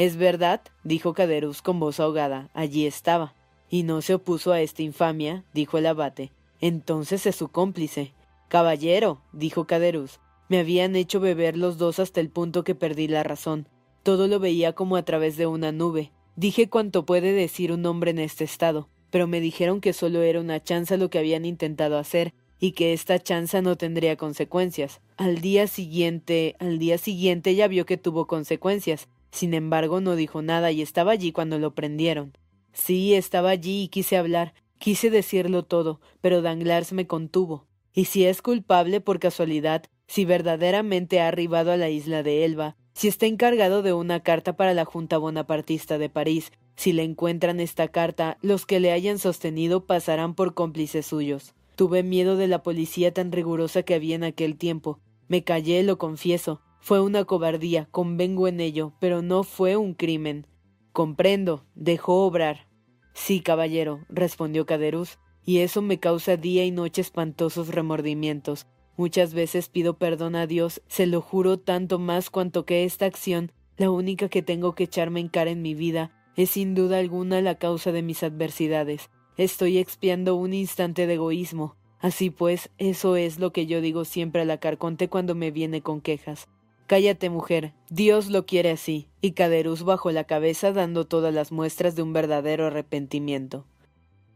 Es verdad, dijo Caderus con voz ahogada, allí estaba. Y no se opuso a esta infamia, dijo el abate. Entonces es su cómplice. Caballero, dijo Caderus, me habían hecho beber los dos hasta el punto que perdí la razón. Todo lo veía como a través de una nube. Dije cuanto puede decir un hombre en este estado, pero me dijeron que solo era una chanza lo que habían intentado hacer, y que esta chanza no tendría consecuencias. Al día siguiente, al día siguiente ya vio que tuvo consecuencias. Sin embargo, no dijo nada y estaba allí cuando lo prendieron. Sí, estaba allí y quise hablar, quise decirlo todo, pero Danglars me contuvo. Y si es culpable por casualidad, si verdaderamente ha arribado a la isla de Elba, si está encargado de una carta para la Junta Bonapartista de París, si le encuentran esta carta, los que le hayan sostenido pasarán por cómplices suyos. Tuve miedo de la policía tan rigurosa que había en aquel tiempo. Me callé, lo confieso. Fue una cobardía, convengo en ello, pero no fue un crimen. Comprendo, dejó obrar. Sí, caballero, respondió Caderuz, y eso me causa día y noche espantosos remordimientos. Muchas veces pido perdón a Dios, se lo juro tanto más cuanto que esta acción, la única que tengo que echarme en cara en mi vida, es sin duda alguna la causa de mis adversidades. Estoy expiando un instante de egoísmo. Así pues, eso es lo que yo digo siempre a la Carconte cuando me viene con quejas. Cállate, mujer. Dios lo quiere así. Y Caderus bajó la cabeza dando todas las muestras de un verdadero arrepentimiento.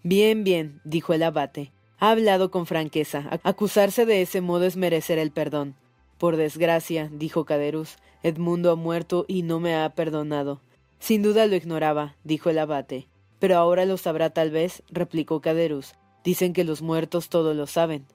Bien, bien, dijo el abate. Ha hablado con franqueza. Acusarse de ese modo es merecer el perdón. Por desgracia, dijo Caderus, Edmundo ha muerto y no me ha perdonado. Sin duda lo ignoraba, dijo el abate. Pero ahora lo sabrá tal vez, replicó Caderus. Dicen que los muertos todo lo saben.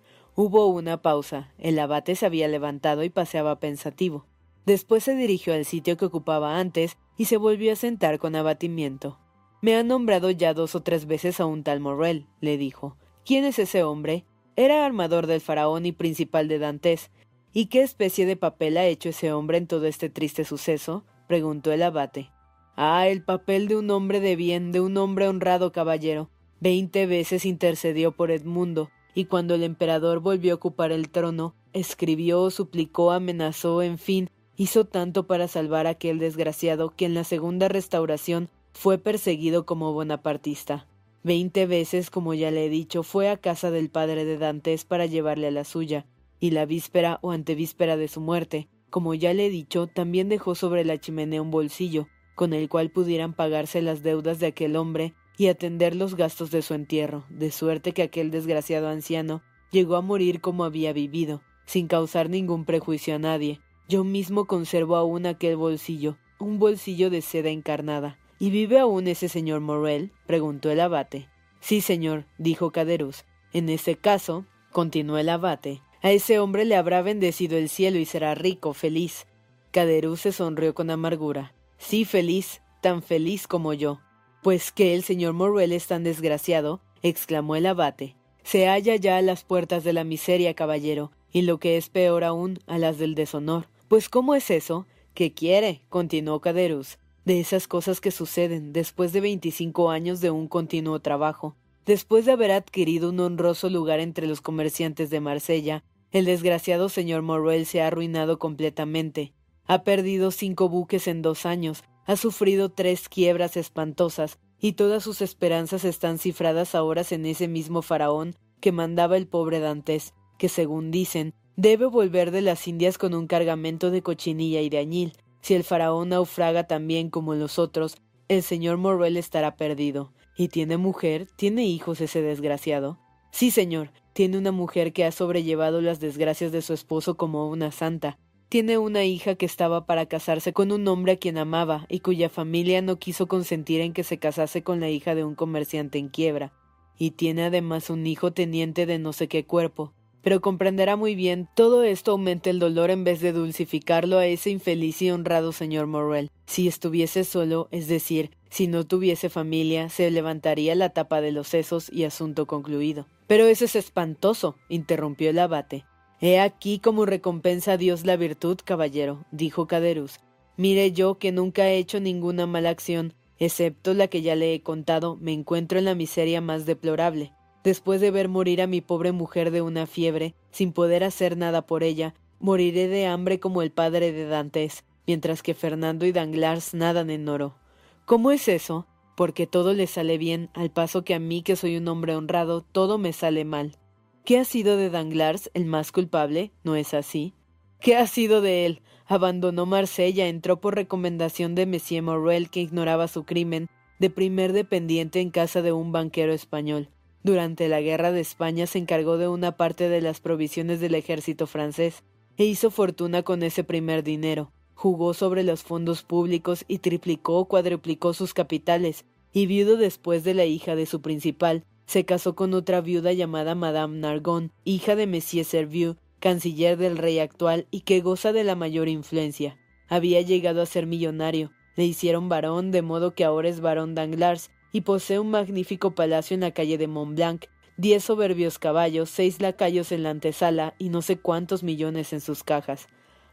Hubo una pausa. El abate se había levantado y paseaba pensativo. Después se dirigió al sitio que ocupaba antes y se volvió a sentar con abatimiento. Me han nombrado ya dos o tres veces a un tal Morrel, le dijo. ¿Quién es ese hombre? Era armador del faraón y principal de Dantes. ¿Y qué especie de papel ha hecho ese hombre en todo este triste suceso? preguntó el abate. Ah, el papel de un hombre de bien, de un hombre honrado caballero. Veinte veces intercedió por Edmundo, y cuando el emperador volvió a ocupar el trono, escribió, suplicó, amenazó, en fin, hizo tanto para salvar a aquel desgraciado que en la segunda restauración fue perseguido como bonapartista. Veinte veces, como ya le he dicho, fue a casa del padre de Dantes para llevarle a la suya, y la víspera o antevíspera de su muerte, como ya le he dicho, también dejó sobre la chimenea un bolsillo, con el cual pudieran pagarse las deudas de aquel hombre y atender los gastos de su entierro, de suerte que aquel desgraciado anciano llegó a morir como había vivido, sin causar ningún prejuicio a nadie. Yo mismo conservo aún aquel bolsillo, un bolsillo de seda encarnada. ¿Y vive aún ese señor Morel? preguntó el abate. Sí, señor, dijo Caderus. En ese caso, continuó el abate, a ese hombre le habrá bendecido el cielo y será rico, feliz. Caderus se sonrió con amargura. Sí, feliz, tan feliz como yo. Pues que el señor Morrel es tan desgraciado, exclamó el abate. Se halla ya a las puertas de la miseria, caballero, y lo que es peor aún, a las del deshonor. Pues ¿cómo es eso? ¿Qué quiere? continuó Caderus. de esas cosas que suceden después de veinticinco años de un continuo trabajo. Después de haber adquirido un honroso lugar entre los comerciantes de Marsella, el desgraciado señor Morrel se ha arruinado completamente. Ha perdido cinco buques en dos años, ha sufrido tres quiebras espantosas, y todas sus esperanzas están cifradas ahora en ese mismo faraón que mandaba el pobre Dantes, que según dicen, debe volver de las Indias con un cargamento de cochinilla y de añil. Si el faraón naufraga también como los otros, el señor Morrel estará perdido. ¿Y tiene mujer? ¿Tiene hijos ese desgraciado? Sí, señor, tiene una mujer que ha sobrellevado las desgracias de su esposo como una santa. Tiene una hija que estaba para casarse con un hombre a quien amaba y cuya familia no quiso consentir en que se casase con la hija de un comerciante en quiebra. Y tiene además un hijo teniente de no sé qué cuerpo, pero comprenderá muy bien, todo esto aumenta el dolor en vez de dulcificarlo a ese infeliz y honrado señor Morrel. Si estuviese solo, es decir, si no tuviese familia, se levantaría la tapa de los sesos y asunto concluido. Pero eso es espantoso, interrumpió el abate. He aquí como recompensa a Dios la virtud, caballero, dijo Caderus. Mire yo que nunca he hecho ninguna mala acción, excepto la que ya le he contado, me encuentro en la miseria más deplorable. Después de ver morir a mi pobre mujer de una fiebre, sin poder hacer nada por ella, moriré de hambre como el padre de Dantes, mientras que Fernando y Danglars nadan en oro. ¿Cómo es eso? Porque todo le sale bien, al paso que a mí, que soy un hombre honrado, todo me sale mal. ¿Qué ha sido de Danglars, el más culpable? ¿No es así? ¿Qué ha sido de él? Abandonó Marsella, entró por recomendación de Monsieur Morrel, que ignoraba su crimen, de primer dependiente en casa de un banquero español. Durante la guerra de España se encargó de una parte de las provisiones del ejército francés e hizo fortuna con ese primer dinero. Jugó sobre los fondos públicos y triplicó o cuadruplicó sus capitales, y viudo después de la hija de su principal, se casó con otra viuda llamada Madame Nargon, hija de Monsieur Servieux, canciller del rey actual y que goza de la mayor influencia. Había llegado a ser millonario, le hicieron varón de modo que ahora es varón Danglars y posee un magnífico palacio en la calle de Montblanc, diez soberbios caballos, seis lacayos en la antesala y no sé cuántos millones en sus cajas.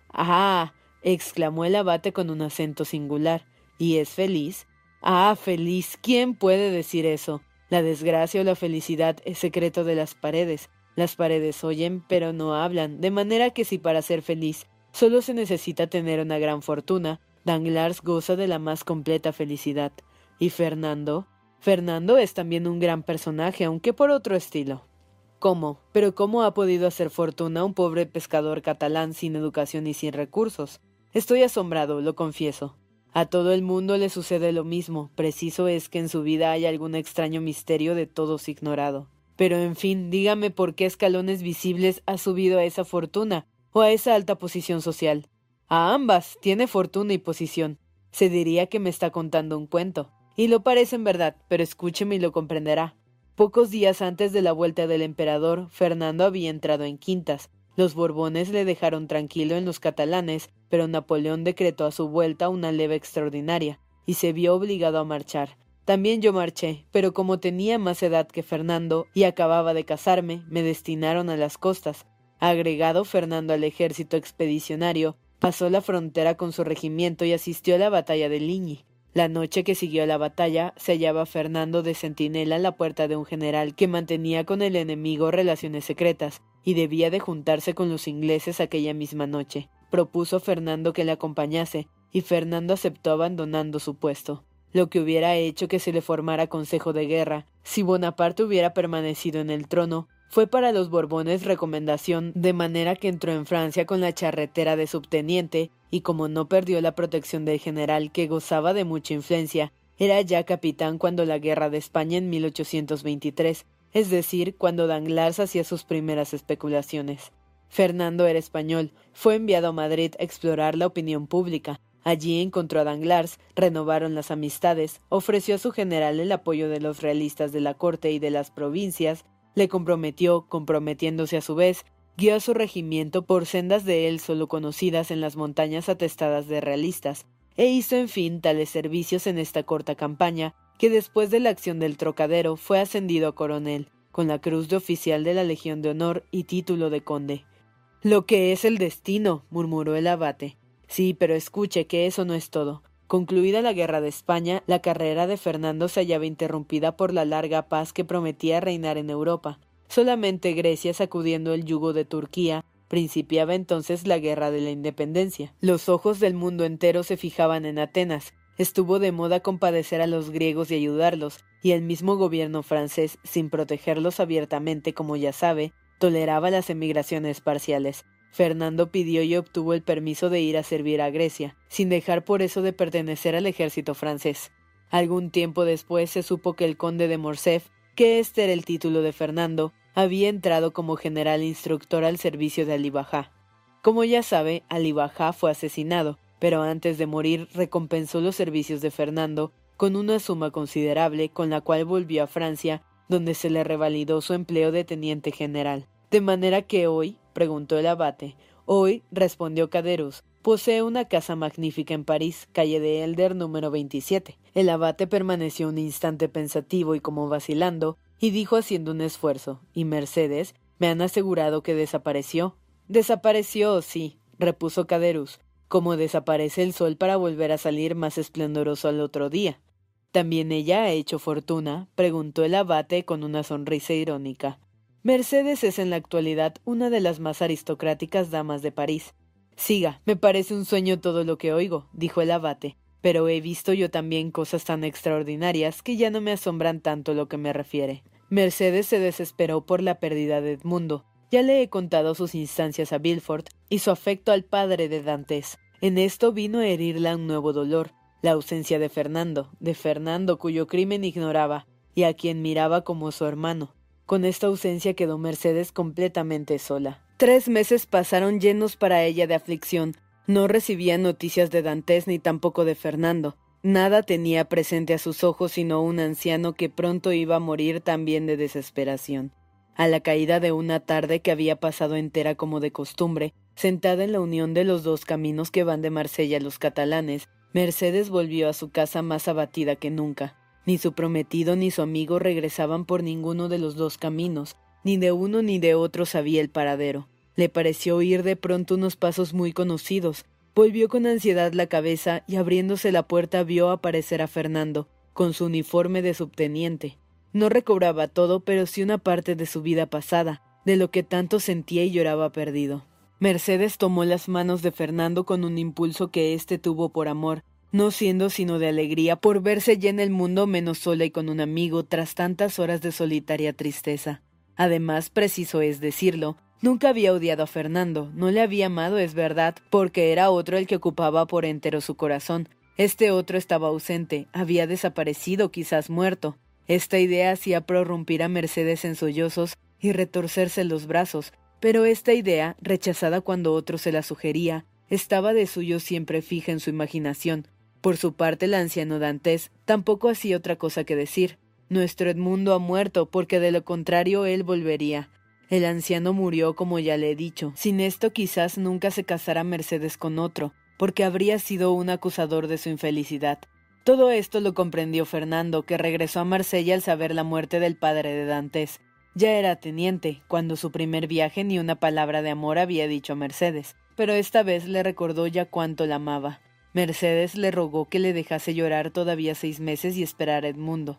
Ah. exclamó el abate con un acento singular. ¿Y es feliz? Ah, feliz. ¿Quién puede decir eso? La desgracia o la felicidad es secreto de las paredes. Las paredes oyen, pero no hablan, de manera que si para ser feliz solo se necesita tener una gran fortuna, Danglars goza de la más completa felicidad. ¿Y Fernando? Fernando es también un gran personaje, aunque por otro estilo. ¿Cómo? Pero ¿cómo ha podido hacer fortuna un pobre pescador catalán sin educación y sin recursos? Estoy asombrado, lo confieso. A todo el mundo le sucede lo mismo, preciso es que en su vida haya algún extraño misterio de todos ignorado. Pero en fin, dígame por qué escalones visibles ha subido a esa fortuna o a esa alta posición social. A ambas tiene fortuna y posición. Se diría que me está contando un cuento. Y lo parece en verdad, pero escúcheme y lo comprenderá. Pocos días antes de la vuelta del emperador, Fernando había entrado en quintas. Los Borbones le dejaron tranquilo en los catalanes, pero Napoleón decretó a su vuelta una leve extraordinaria, y se vio obligado a marchar. También yo marché, pero como tenía más edad que Fernando y acababa de casarme, me destinaron a las costas. Agregado Fernando al ejército expedicionario, pasó la frontera con su regimiento y asistió a la batalla de Ligny. La noche que siguió la batalla, se hallaba Fernando de centinela en la puerta de un general que mantenía con el enemigo relaciones secretas, y debía de juntarse con los ingleses aquella misma noche. Propuso Fernando que le acompañase, y Fernando aceptó abandonando su puesto, lo que hubiera hecho que se le formara consejo de guerra. Si Bonaparte hubiera permanecido en el trono, fue para los Borbones recomendación, de manera que entró en Francia con la charretera de subteniente, y como no perdió la protección del general que gozaba de mucha influencia, era ya capitán cuando la guerra de España en 1823, es decir, cuando Danglars hacía sus primeras especulaciones. Fernando era español, fue enviado a Madrid a explorar la opinión pública. Allí encontró a Danglars, renovaron las amistades, ofreció a su general el apoyo de los realistas de la corte y de las provincias, le comprometió, comprometiéndose a su vez, guió a su regimiento por sendas de él solo conocidas en las montañas atestadas de realistas, e hizo en fin tales servicios en esta corta campaña, que después de la acción del trocadero fue ascendido a coronel, con la cruz de oficial de la Legión de Honor y título de conde. Lo que es el destino, murmuró el abate. Sí, pero escuche que eso no es todo. Concluida la guerra de España, la carrera de Fernando se hallaba interrumpida por la larga paz que prometía reinar en Europa. Solamente Grecia, sacudiendo el yugo de Turquía, principiaba entonces la guerra de la independencia. Los ojos del mundo entero se fijaban en Atenas. Estuvo de moda compadecer a los griegos y ayudarlos, y el mismo gobierno francés, sin protegerlos abiertamente como ya sabe, toleraba las emigraciones parciales. Fernando pidió y obtuvo el permiso de ir a servir a Grecia, sin dejar por eso de pertenecer al ejército francés. Algún tiempo después se supo que el conde de Morcerf, que este era el título de Fernando, había entrado como general instructor al servicio de Ali Bajá. Como ya sabe, Ali Bajá fue asesinado, pero antes de morir recompensó los servicios de Fernando con una suma considerable con la cual volvió a Francia, donde se le revalidó su empleo de teniente general. De manera que hoy, preguntó el abate. Hoy, respondió Caderus, posee una casa magnífica en París, calle de Elder número 27. El abate permaneció un instante pensativo y como vacilando, y dijo haciendo un esfuerzo, ¿y Mercedes? Me han asegurado que desapareció. Desapareció, sí, repuso Caderus, como desaparece el sol para volver a salir más esplendoroso al otro día. ¿También ella ha hecho fortuna? preguntó el abate con una sonrisa irónica. Mercedes es en la actualidad una de las más aristocráticas damas de París. Siga, me parece un sueño todo lo que oigo, dijo el abate, pero he visto yo también cosas tan extraordinarias que ya no me asombran tanto lo que me refiere. Mercedes se desesperó por la pérdida de Edmundo. Ya le he contado sus instancias a Bilford y su afecto al padre de Dantes. En esto vino a herirla un nuevo dolor, la ausencia de Fernando, de Fernando cuyo crimen ignoraba y a quien miraba como su hermano. Con esta ausencia quedó Mercedes completamente sola. Tres meses pasaron llenos para ella de aflicción. No recibía noticias de Dantes ni tampoco de Fernando. Nada tenía presente a sus ojos sino un anciano que pronto iba a morir también de desesperación. A la caída de una tarde que había pasado entera como de costumbre, sentada en la unión de los dos caminos que van de Marsella a los catalanes, Mercedes volvió a su casa más abatida que nunca. Ni su prometido ni su amigo regresaban por ninguno de los dos caminos, ni de uno ni de otro sabía el paradero. Le pareció oír de pronto unos pasos muy conocidos. Volvió con ansiedad la cabeza y abriéndose la puerta vio aparecer a Fernando, con su uniforme de subteniente. No recobraba todo, pero sí una parte de su vida pasada, de lo que tanto sentía y lloraba perdido. Mercedes tomó las manos de Fernando con un impulso que éste tuvo por amor, no siendo sino de alegría por verse ya en el mundo menos sola y con un amigo tras tantas horas de solitaria tristeza. Además, preciso es decirlo, nunca había odiado a Fernando, no le había amado, es verdad, porque era otro el que ocupaba por entero su corazón. Este otro estaba ausente, había desaparecido, quizás muerto. Esta idea hacía prorrumpir a Mercedes en sollozos y retorcerse los brazos, pero esta idea, rechazada cuando otro se la sugería, estaba de suyo siempre fija en su imaginación, por su parte, el anciano Dantes tampoco hacía otra cosa que decir. Nuestro Edmundo ha muerto, porque de lo contrario él volvería. El anciano murió, como ya le he dicho. Sin esto quizás nunca se casara Mercedes con otro, porque habría sido un acusador de su infelicidad. Todo esto lo comprendió Fernando, que regresó a Marsella al saber la muerte del padre de Dantes. Ya era teniente, cuando su primer viaje ni una palabra de amor había dicho a Mercedes, pero esta vez le recordó ya cuánto la amaba. Mercedes le rogó que le dejase llorar todavía seis meses y esperar a Edmundo.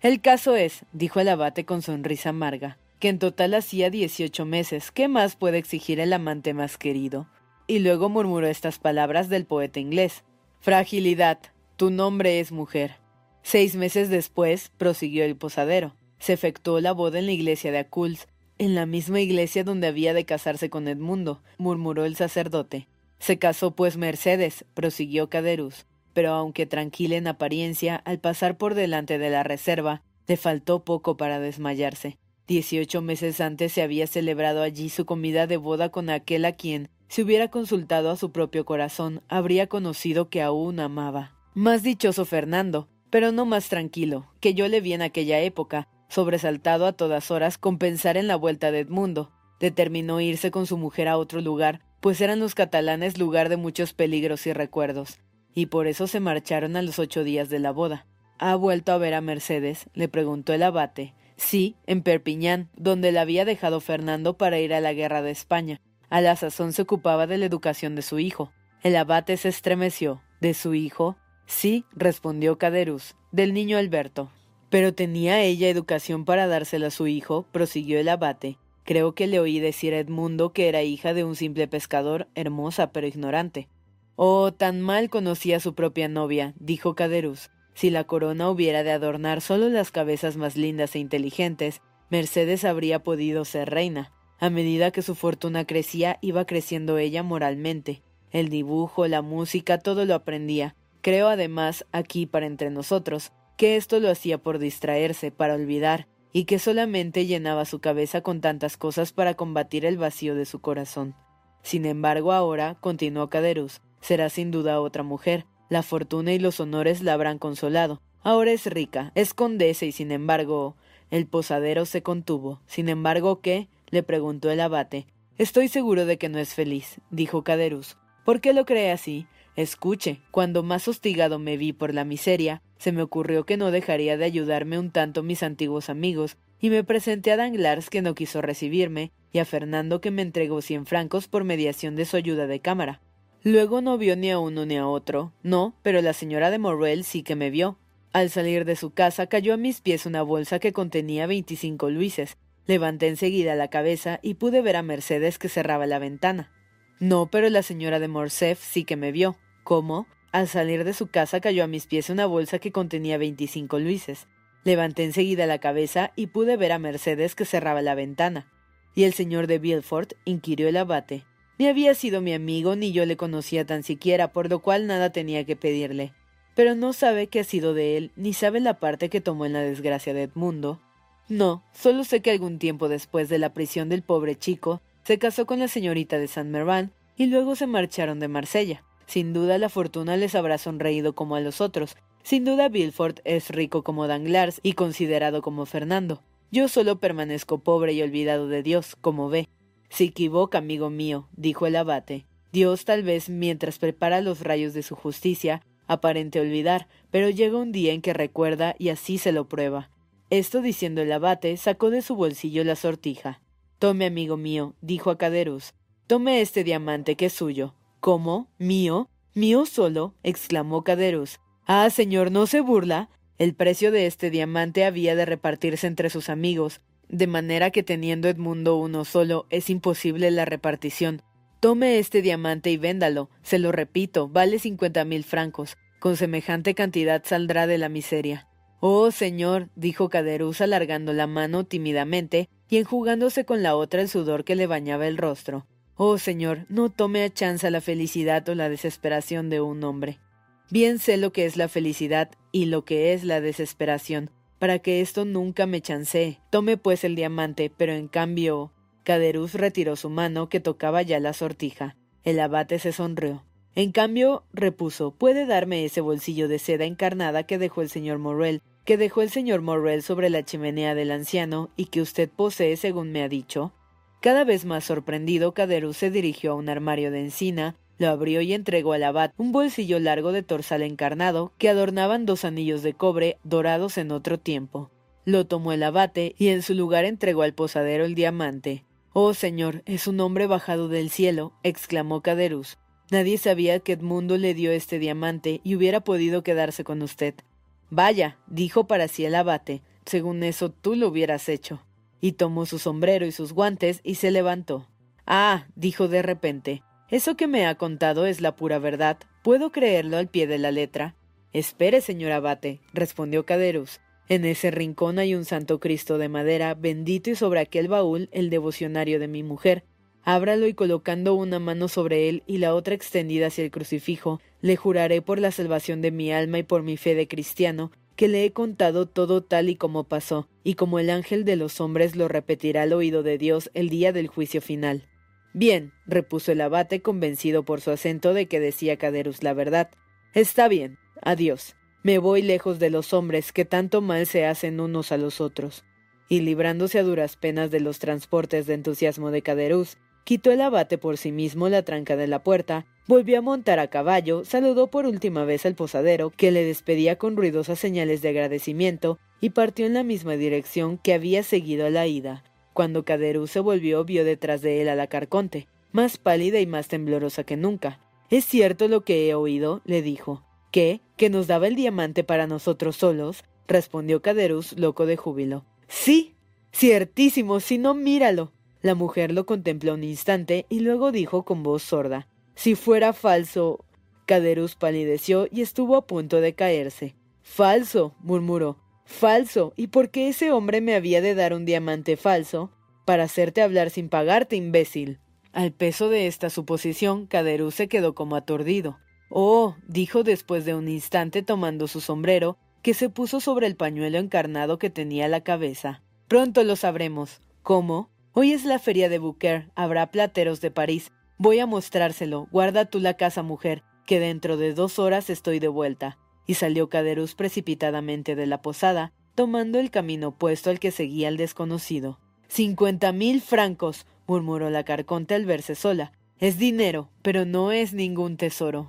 El caso es, dijo el abate con sonrisa amarga, que en total hacía dieciocho meses. ¿Qué más puede exigir el amante más querido? Y luego murmuró estas palabras del poeta inglés. Fragilidad, tu nombre es mujer. Seis meses después, prosiguió el posadero, se efectuó la boda en la iglesia de Aculs, en la misma iglesia donde había de casarse con Edmundo, murmuró el sacerdote. Se casó pues Mercedes, prosiguió Caderus, pero aunque tranquila en apariencia, al pasar por delante de la reserva, le faltó poco para desmayarse. Dieciocho meses antes se había celebrado allí su comida de boda con aquel a quien, si hubiera consultado a su propio corazón, habría conocido que aún amaba. Más dichoso Fernando, pero no más tranquilo, que yo le vi en aquella época, sobresaltado a todas horas con pensar en la vuelta de Edmundo. Determinó irse con su mujer a otro lugar, pues eran los catalanes lugar de muchos peligros y recuerdos, y por eso se marcharon a los ocho días de la boda. ¿Ha vuelto a ver a Mercedes? le preguntó el abate. Sí, en Perpiñán, donde la había dejado Fernando para ir a la guerra de España. A la sazón se ocupaba de la educación de su hijo. El abate se estremeció. ¿De su hijo? Sí, respondió Caderus, del niño Alberto. Pero tenía ella educación para dársela a su hijo, prosiguió el abate. Creo que le oí decir a Edmundo que era hija de un simple pescador, hermosa pero ignorante. Oh, tan mal conocía a su propia novia, dijo Caderus. Si la corona hubiera de adornar solo las cabezas más lindas e inteligentes, Mercedes habría podido ser reina. A medida que su fortuna crecía, iba creciendo ella moralmente. El dibujo, la música, todo lo aprendía. Creo además, aquí para entre nosotros, que esto lo hacía por distraerse, para olvidar, y que solamente llenaba su cabeza con tantas cosas para combatir el vacío de su corazón. Sin embargo, ahora, continuó Caderus, será sin duda otra mujer, la fortuna y los honores la habrán consolado. Ahora es rica, es condesa y sin embargo. El posadero se contuvo. Sin embargo, ¿qué? le preguntó el abate. Estoy seguro de que no es feliz, dijo Caderus. ¿Por qué lo cree así? Escuche, cuando más hostigado me vi por la miseria, se me ocurrió que no dejaría de ayudarme un tanto mis antiguos amigos, y me presenté a Danglars que no quiso recibirme, y a Fernando que me entregó cien francos por mediación de su ayuda de cámara. Luego no vio ni a uno ni a otro. No, pero la señora de Morrel sí que me vio. Al salir de su casa cayó a mis pies una bolsa que contenía veinticinco luises. Levanté enseguida la cabeza y pude ver a Mercedes que cerraba la ventana. No, pero la señora de Morcerf sí que me vio. ¿Cómo? Al salir de su casa cayó a mis pies una bolsa que contenía veinticinco luises. Levanté enseguida la cabeza y pude ver a Mercedes que cerraba la ventana. ¿Y el señor de Villefort? inquirió el abate. Ni había sido mi amigo ni yo le conocía tan siquiera, por lo cual nada tenía que pedirle. Pero no sabe qué ha sido de él, ni sabe la parte que tomó en la desgracia de Edmundo. No, solo sé que algún tiempo después de la prisión del pobre chico, se casó con la señorita de Saint Mervan y luego se marcharon de Marsella. Sin duda la fortuna les habrá sonreído como a los otros. Sin duda Villefort es rico como Danglars y considerado como Fernando. Yo solo permanezco pobre y olvidado de Dios, como ve. Se equivoca, amigo mío, dijo el abate. Dios tal vez, mientras prepara los rayos de su justicia, aparente olvidar, pero llega un día en que recuerda y así se lo prueba. Esto diciendo el abate, sacó de su bolsillo la sortija. Tome, amigo mío, dijo a Caderus. Tome este diamante que es suyo. ¿Cómo? ¿Mío? ¿Mío solo? exclamó Caderus. Ah, señor, ¿no se burla? El precio de este diamante había de repartirse entre sus amigos, de manera que teniendo Edmundo uno solo es imposible la repartición. Tome este diamante y véndalo. Se lo repito, vale cincuenta mil francos. Con semejante cantidad saldrá de la miseria. Oh, señor, dijo Caderuz alargando la mano tímidamente y enjugándose con la otra el sudor que le bañaba el rostro. Oh, señor, no tome a chanza la felicidad o la desesperación de un hombre. Bien sé lo que es la felicidad y lo que es la desesperación, para que esto nunca me chancee. Tome pues el diamante, pero en cambio. Caderuz retiró su mano que tocaba ya la sortija. El abate se sonrió. En cambio, repuso, puede darme ese bolsillo de seda encarnada que dejó el señor Morrel, que dejó el señor Morrel sobre la chimenea del anciano y que usted posee según me ha dicho. Cada vez más sorprendido, Caderuz se dirigió a un armario de encina, lo abrió y entregó al abad un bolsillo largo de torsal encarnado que adornaban dos anillos de cobre dorados en otro tiempo. Lo tomó el abate y en su lugar entregó al posadero el diamante. Oh, señor, es un hombre bajado del cielo, exclamó Caderus. Nadie sabía que Edmundo le dio este diamante y hubiera podido quedarse con usted. Vaya, dijo para sí el abate, según eso tú lo hubieras hecho. Y tomó su sombrero y sus guantes y se levantó. Ah, dijo de repente, eso que me ha contado es la pura verdad. ¿Puedo creerlo al pie de la letra? Espere, señor abate, respondió Caderus. En ese rincón hay un santo Cristo de madera, bendito y sobre aquel baúl el devocionario de mi mujer. Ábralo y colocando una mano sobre él y la otra extendida hacia el crucifijo, le juraré por la salvación de mi alma y por mi fe de cristiano, que le he contado todo tal y como pasó, y como el ángel de los hombres lo repetirá al oído de Dios el día del juicio final. Bien, repuso el abate convencido por su acento de que decía Caderus la verdad. Está bien. Adiós. Me voy lejos de los hombres que tanto mal se hacen unos a los otros. Y librándose a duras penas de los transportes de entusiasmo de Caderus, quitó el abate por sí mismo la tranca de la puerta, volvió a montar a caballo, saludó por última vez al posadero, que le despedía con ruidosas señales de agradecimiento, y partió en la misma dirección que había seguido a la ida. Cuando Caderú se volvió, vio detrás de él a la carconte, más pálida y más temblorosa que nunca. ¿Es cierto lo que he oído? le dijo. ¿Qué? ¿Que nos daba el diamante para nosotros solos? respondió Caderus, loco de júbilo. Sí, ciertísimo, si no, míralo. La mujer lo contempló un instante y luego dijo con voz sorda Si fuera falso. Caderus palideció y estuvo a punto de caerse. Falso, murmuró. Falso. ¿Y por qué ese hombre me había de dar un diamante falso? Para hacerte hablar sin pagarte, imbécil. Al peso de esta suposición, Caderus se quedó como aturdido. Oh, dijo después de un instante tomando su sombrero, que se puso sobre el pañuelo encarnado que tenía la cabeza. Pronto lo sabremos. ¿Cómo? Hoy es la feria de Bouquer, habrá plateros de París. Voy a mostrárselo. Guarda tú la casa, mujer, que dentro de dos horas estoy de vuelta. Y salió Caderus precipitadamente de la posada, tomando el camino opuesto al que seguía el desconocido. Cincuenta mil francos, murmuró la carconte al verse sola. Es dinero, pero no es ningún tesoro.